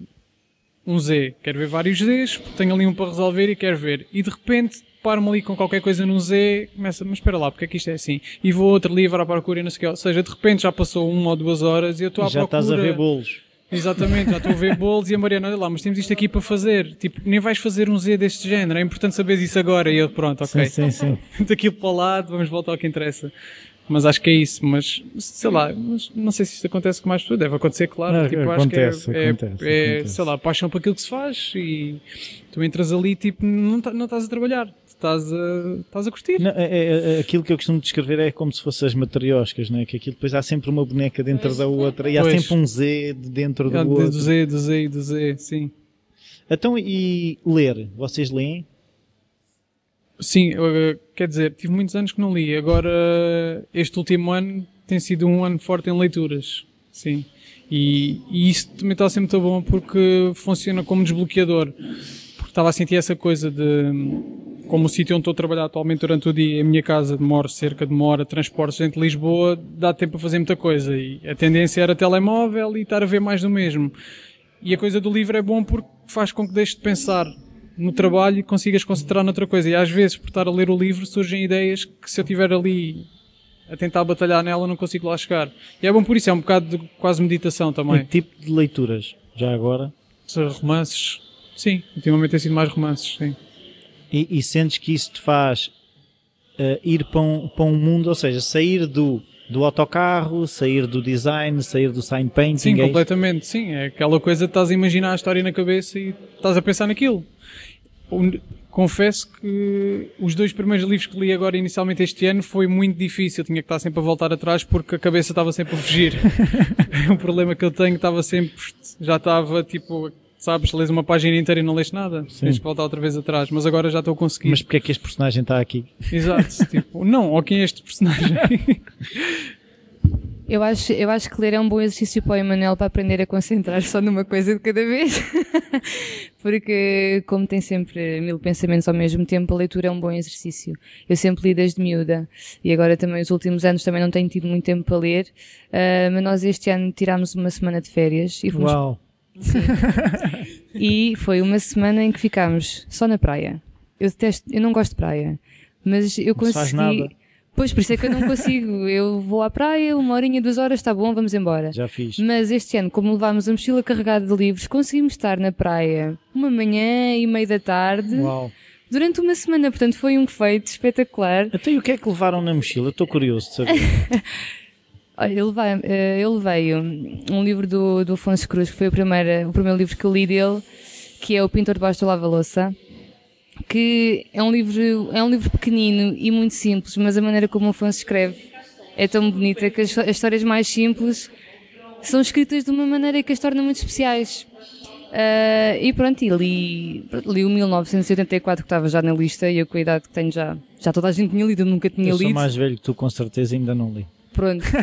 um Z, quero ver vários Zs, tenho ali um para resolver e quero ver. E de repente paro-me ali com qualquer coisa num Z, começa, mas espera lá, porque é que isto é assim? E vou outro livro à procura e não sei o que. Ou seja, de repente já passou uma ou duas horas e eu estou à
Já
procura.
estás a ver bolos.
Exatamente, já estou a ver bolos e a Mariana, olha lá, mas temos isto aqui para fazer. Tipo, nem vais fazer um Z deste género, é importante saber isso agora. E eu, pronto, ok.
Sim, sim, sim.
Daqui para o lado, vamos voltar ao que interessa. Mas acho que é isso, mas sei lá, mas não sei se isto acontece com mais pessoas, deve acontecer, claro.
Não,
tipo,
acontece,
acho que é,
acontece,
é, é,
acontece.
sei lá, paixão para aquilo que se faz e tu entras ali, tipo, não, tá- não estás a trabalhar, estás a, estás a curtir.
Não, é- é- é- aquilo que eu costumo descrever é como se fossem as matrioscas, não é? Que aquilo depois há sempre uma boneca dentro da outra e há
Pois.
sempre um Z de dentro do
Ah,
outro.
do Z, do Z, do Z, sim.
Então, e ler? Vocês leem?
Sim, eh, quer dizer, tive muitos anos que não li. Agora, este último ano tem sido um ano forte em leituras. Sim. E, e isso também está ser muito bom porque funciona como desbloqueador. Estava a sentir essa coisa de. Como o sítio onde estou a trabalhar atualmente durante o dia, a minha casa demora cerca de uma hora de transportes entre Lisboa, dá tempo a fazer muita coisa. E a tendência era telemóvel e estar a ver mais do mesmo. E a coisa do livro é bom porque faz com que deixes de pensar no trabalho e consigas concentrar noutra coisa. E às vezes, por estar a ler o livro, surgem ideias que se eu estiver ali a tentar batalhar nela, não consigo lá chegar. E é bom por isso, é um bocado de quase meditação
Que
também.
tipo de leituras? Já agora?
Se Romances, sim, ultimamente tem sido mais romances, sim.
E, e sentes que isso te faz eh, ir para um, para um mundo, ou seja, sair do, do autocarro, sair do design, sair do sign painting?
Sim,
é isto?
completamente, sim. É aquela coisa de estás a imaginar a história na cabeça e estás a pensar naquilo. Confesso que os dois primeiros livros que li agora inicialmente este ano foi muito difícil. Eu tinha que estar sempre a voltar atrás porque a cabeça estava sempre a fugir. o problema que eu tenho estava sempre, já estava tipo, sabes, lês uma página inteira e não lês nada.
Sim.
Tens que voltar outra vez atrás. Mas agora já estou a conseguir.
Mas porque é que este personagem está aqui?
Exato. tipo, não, ou quem é este personagem?
Eu acho, eu acho que ler é um bom exercício para o Emanuel para aprender a concentrar só numa coisa de cada vez. Porque, como tem sempre mil pensamentos ao mesmo tempo, a leitura é um bom exercício. Eu sempre li desde miúda. E agora também, os últimos anos, também não tenho tido muito tempo para ler. Uh, mas nós este ano tirámos uma semana de férias e fomos.
Uau!
E foi uma semana em que ficámos só na praia. Eu detesto, eu não gosto de praia. Mas eu
Não se faz
consegui.
nada.
Pois, por isso é que eu não consigo. Eu vou à praia, uma horinha, duas horas, está bom, vamos embora.
Já fiz.
Mas este ano, como levámos a mochila carregada de livros, conseguimos estar na praia uma manhã e meia da tarde
Uau!
durante uma semana. Portanto, foi um feito espetacular.
Até e o que é que levaram na mochila? Estou curioso de saber.
Olha, eu levei, eh, eu levei um, livro do, do Afonso Cruz, que foi o primeiro, o primeiro livro que eu li dele, que é O Pintor Debaixo do Lava-Louça, que é um livro, é um livro pequenino e muito simples, mas a maneira como o Afonso escreve é tão bonita que as, as histórias mais simples são escritas de uma maneira que as torna muito especiais. Ah, e pronto, e li, li o 1984 que estava já na lista e eu com a idade que tenho já, já toda a gente tinha lido, eu nunca tinha
Eu sou
lido.
mais velho que tu, com certeza, ainda não li.
Pronto.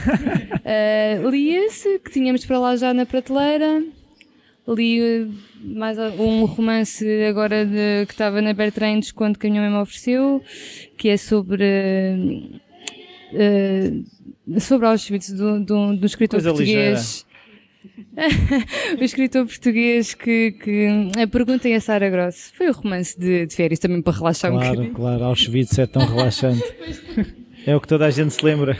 Uh, li esse, que tínhamos para lá já na prateleira. Li uh, mais um romance agora de- que estava na Bertrand Desconto que a minha mãe me ofereceu, que é sobre. uh, sobre Auschwitz, do, do, do escritor
Coisa
português. o escritor português que, que a pergunta é a Sara Gross. Foi o romance de, de férias também para relaxar um
Claro,
bocadinho.
claro, Auschwitz é tão relaxante. É o que toda a gente se lembra.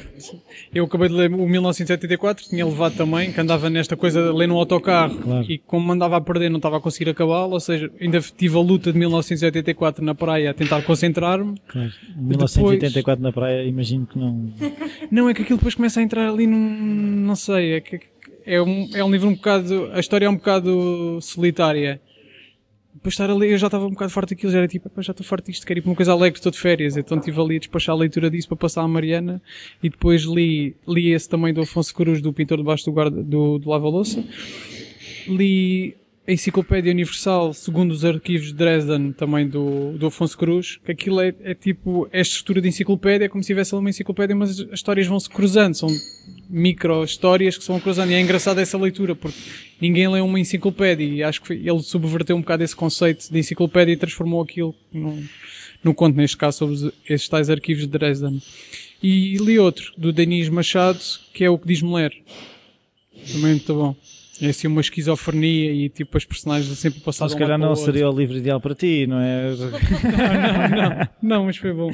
Eu acabei de ler o 1984, tinha levado também, que andava nesta coisa de ler no autocarro
Claro.
e como andava a perder não estava a conseguir acabá-lo, ou seja, ainda tive a luta de 1984 na praia a tentar concentrar-me.
Claro. 1984 na praia, imagino que não.
Não, é que aquilo depois começa a entrar ali num, não sei, é que é um, é um livro um bocado, a história é um bocado solitária. Depois de estar a ler, eu já estava um bocado farto daquilo, já era tipo, "Epá, já estou farto disto, quero ir para uma coisa alegre, estou de férias. Então estive ali a despachar a leitura disso para passar à Mariana e depois li, li esse também do Afonso Cruz, do pintor debaixo do, guarda, do, do lava-louça. Li a Enciclopédia Universal, segundo os arquivos de Dresden, também do, do Afonso Cruz, que aquilo é, é tipo, é estrutura de enciclopédia, é como se tivesse uma enciclopédia, mas as histórias vão se cruzando, são micro histórias que se vão cruzando. E é engraçado essa leitura, porque ninguém lê uma enciclopédia e acho que foi- ele subverteu um bocado esse conceito de enciclopédia e transformou aquilo num, num conto, neste caso, sobre esses tais arquivos de Dresden. E li outro, do Denis Machado, que é o que diz mulher. Também muito bom. É assim uma esquizofrenia e tipo as personagens sempre a passar
Só se calhar não seria o livro ideal para ti, não é?
Não, mas foi bom.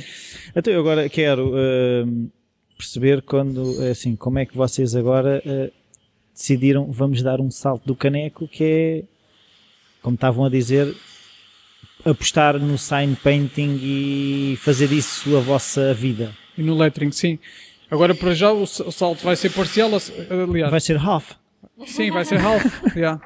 Então eu agora quero hum, perceber quando, assim, como é que vocês agora eh, decidiram, vamos dar um salto do caneco, que é, como estavam a dizer, apostar no sign painting e fazer isso a vossa vida.
E no lettering, sim. Agora para já o salto vai ser parcial, aliás.
Vai ser half.
Sim, vai ser half. yeah.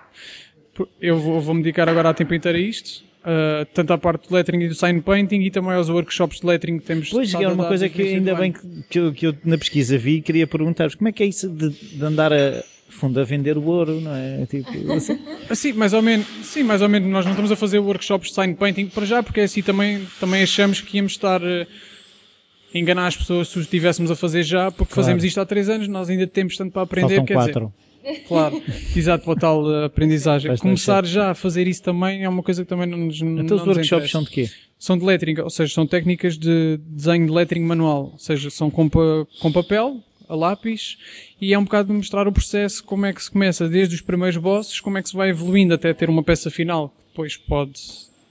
Eu vou- vou-me dedicar agora a tempo inteiro a isto. Uh, tanto à parte do lettering e do sign painting e também aos workshops de lettering que temos
Pois, é uma coisa que ainda bem que, que eu, que eu na pesquisa vi e queria perguntar-vos como é que é isso de, de andar a fundo a vender o ouro, não é? Tipo, assim,
Ah, sim, mais ou menos. Sim, mais ou menos. Nós não estamos a fazer workshops de sign painting para já, porque assim também, também achamos que íamos estar a enganar as pessoas se o estivéssemos a fazer já, porque
Claro.
fazemos isto há três anos, nós ainda temos tanto para aprender.
faltam
quer dizer,
quatro.
Claro, exato, para a tal uh, aprendizagem.
Faz
Começar já a fazer isso também é uma coisa que também não nos. não
Então os workshops são de quê?
São de lettering, ou seja, são técnicas de desenho de lettering manual, ou seja, são com, pa- com papel, a lápis, e é um bocado de mostrar o processo, como é que se começa desde os primeiros bosses, como é que se vai evoluindo até ter uma peça final, que depois pode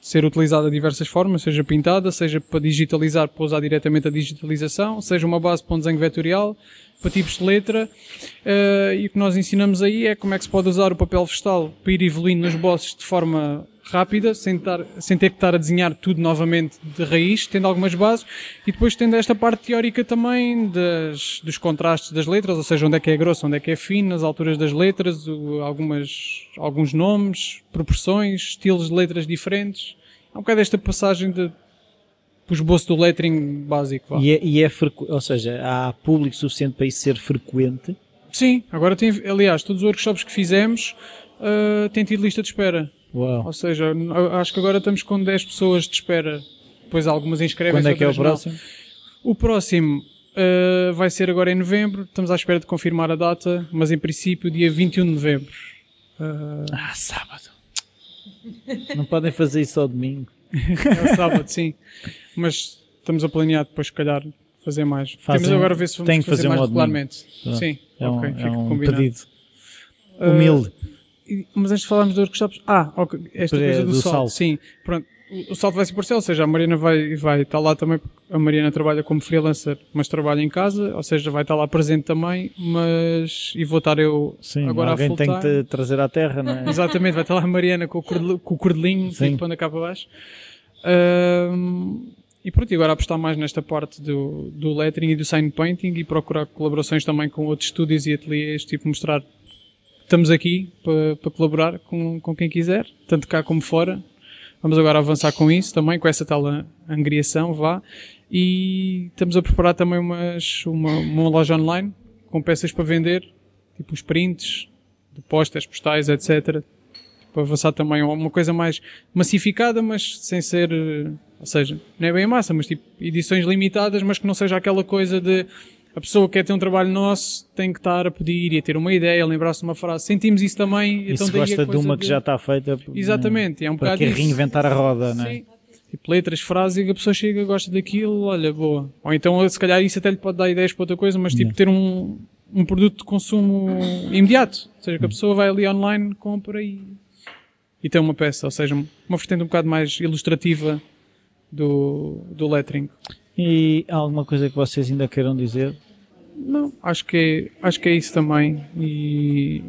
ser utilizada de diversas formas, seja pintada, seja para digitalizar, para usar diretamente a digitalização, seja uma base para um desenho vetorial, para tipos de letra, eh, e o que nós ensinamos aí é como é que se pode usar o papel vegetal para ir evoluindo nos bosses de forma rápida, sem, estar- sem ter que estar a desenhar tudo novamente de raiz, tendo algumas bases, e depois tendo esta parte teórica também das, dos contrastes das letras, ou seja, onde é que é grosso, onde é que é fino, as alturas das letras, o- algumas, alguns nomes, proporções, estilos de letras diferentes, há um bocado esta passagem de o esboço do lettering básico.
E é, e é frequ... ou seja, há público suficiente para isso ser frequente.
Sim, agora tem, aliás, todos os workshops que fizemos uh, têm tido lista de espera.
Uau.
Ou seja, acho que agora estamos com 10 pessoas de espera. Depois algumas inscrevem
Quando é que é o próximo?
Não. O próximo uh, vai ser agora em novembro. Estamos à espera de confirmar a data, mas em princípio dia 21 de novembro.
Uh... Ah, sábado. Não podem fazer isso ao domingo.
é sábado, sim. Mas estamos a planear depois, se calhar, fazer mais. Fazem, Temos agora a ver se vamos fazer,
fazer
mais
um
regularmente.
Ah,
sim,
é um,
ok,
é um
combinado.
pedido. Humilde.
Uh, mas antes de falarmos dos workshops, ah, okay, esta
É,
coisa do,
do
salto.
salto.
Sim, pronto. O salto vai ser parcial, ou seja, a Mariana vai, vai estar lá também, porque a Mariana trabalha como freelancer, mas trabalha em casa, ou seja, vai estar lá presente também, mas, e vou estar eu
Sim,
agora a full
tem que te trazer à terra, não é?
Exatamente, vai estar lá a Mariana com o, cordel, com o cordelinho,
Sim.
tipo, pondo a cá para baixo. Ahm, e pronto, e agora apostar mais nesta parte do, do lettering e do sign painting e procurar colaborações também com outros estúdios e ateliês, tipo mostrar estamos aqui para, para colaborar com, com quem quiser, tanto cá como fora. Vamos agora avançar com isso também, com essa tal angriação, vá. E estamos a preparar também umas, uma, uma loja online com peças para vender, tipo os prints, de postais, etc. Para avançar também a uma coisa mais massificada, mas sem ser, ou seja, não é bem massa, mas tipo edições limitadas, mas que não seja aquela coisa de a pessoa que quer ter um trabalho nosso tem que estar a pedir e a ter uma ideia, a lembrar-se de uma frase. Sentimos isso também.
E
então
se gosta de uma que já está feita,
Exatamente, é um
para
bocado
que
isso.
reinventar a roda, não é?
Sim. Tipo, letras, frases, e a pessoa chega, gosta daquilo, olha, boa. Ou então, se calhar, isso até lhe pode dar ideias para outra coisa, mas tipo, ter um, um produto de consumo imediato. Ou seja, que a pessoa vai ali online, compra e, e tem uma peça. Ou seja, uma vertente um bocado mais ilustrativa do, do lettering.
E há alguma coisa que vocês ainda queiram dizer?
Não, acho que é, acho que é isso também. E,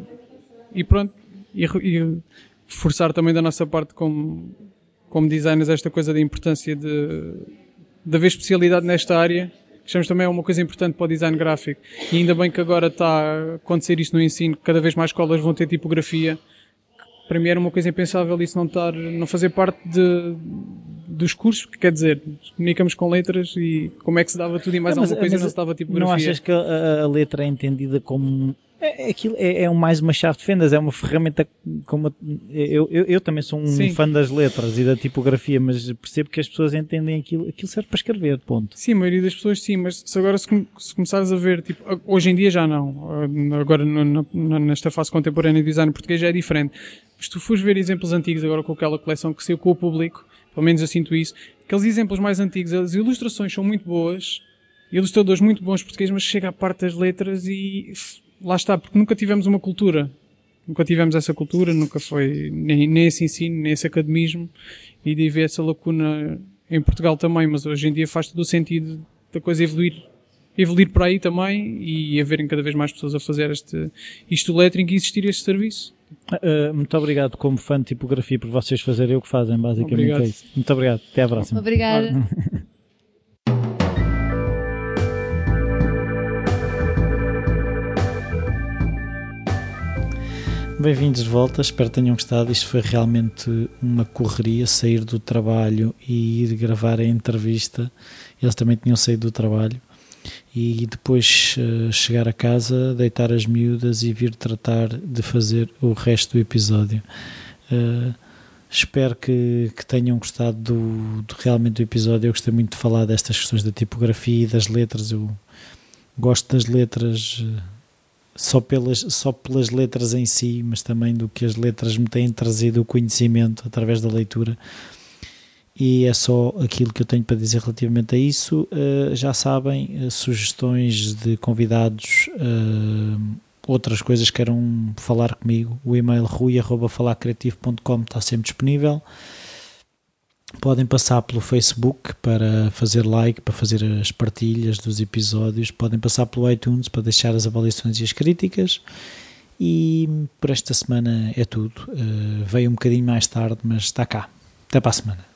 e pronto. E, e forçar também da nossa parte como, como designers esta coisa da importância de, de haver especialidade nesta área. Que achamos também é uma coisa importante para o design gráfico. E ainda bem que agora está a acontecer isso no ensino, cada vez mais escolas vão ter tipografia. Para mim era uma coisa impensável isso não estar, não fazer parte de, dos cursos, que quer dizer, comunicamos com letras e como é que se dava tudo e mais
Não, mas-
alguma coisa e
mas
não se dava tipografia.
Não achas que a, a letra é entendida como. É, é aquilo, é, é mais uma chave de fendas, é uma ferramenta como. Eu, eu, eu também sou um
Sim.
fã das letras e da tipografia, mas percebo que as pessoas entendem aquilo. Aquilo serve para escrever, ponto.
Sim, a maioria das pessoas sim, mas se agora se, se começares a ver, tipo, hoje em dia já não, Ah, agora no- na- nesta fase contemporânea de design português já é diferente. Mas se tu fores ver exemplos antigos agora com aquela coleção que saiu com o público, pelo menos eu sinto isso, aqueles exemplos mais antigos, as ilustrações são muito boas, ilustradores muito bons portugueses, mas chega à parte das letras e lá está, porque nunca tivemos uma cultura. Nunca tivemos essa cultura, nunca foi nem, nem esse ensino, nem esse academismo, e de ver essa lacuna em Portugal também, mas hoje em dia faz todo o sentido da coisa evoluir, evoluir para aí também e haverem cada vez mais pessoas a fazer este, isto lettering e existir este serviço.
Uh, muito obrigado, como fã de tipografia, por vocês fazerem o que fazem, basicamente
Obrigado.
é isso. Muito obrigado, até à próxima.
Obrigada.
Bem-vindos de volta, espero que tenham gostado. Isto foi realmente uma correria sair do trabalho e ir gravar a entrevista. Eles também tinham saído do trabalho e depois eh, chegar a casa, deitar as miúdas e vir tratar de fazer o resto do episódio. Eh, espero que, que tenham gostado do, do- realmente do episódio. Eu gostei muito de falar destas questões da tipografia e das letras. Eu gosto das letras. eh, só pelas, só pelas letras em si, mas também do que as letras me têm trazido o conhecimento através da leitura. E é só aquilo que eu tenho para dizer relativamente a isso. Uh, já sabem, uh, sugestões de convidados, uh, outras coisas que queiram falar comigo, o e-mail rui.falacreativo.com está sempre disponível. Podem passar pelo Facebook para fazer like, para fazer as partilhas dos episódios. Podem passar pelo iTunes para deixar as avaliações e as críticas. E por esta semana é tudo. Uh, veio um bocadinho mais tarde, mas está cá. Até para a semana.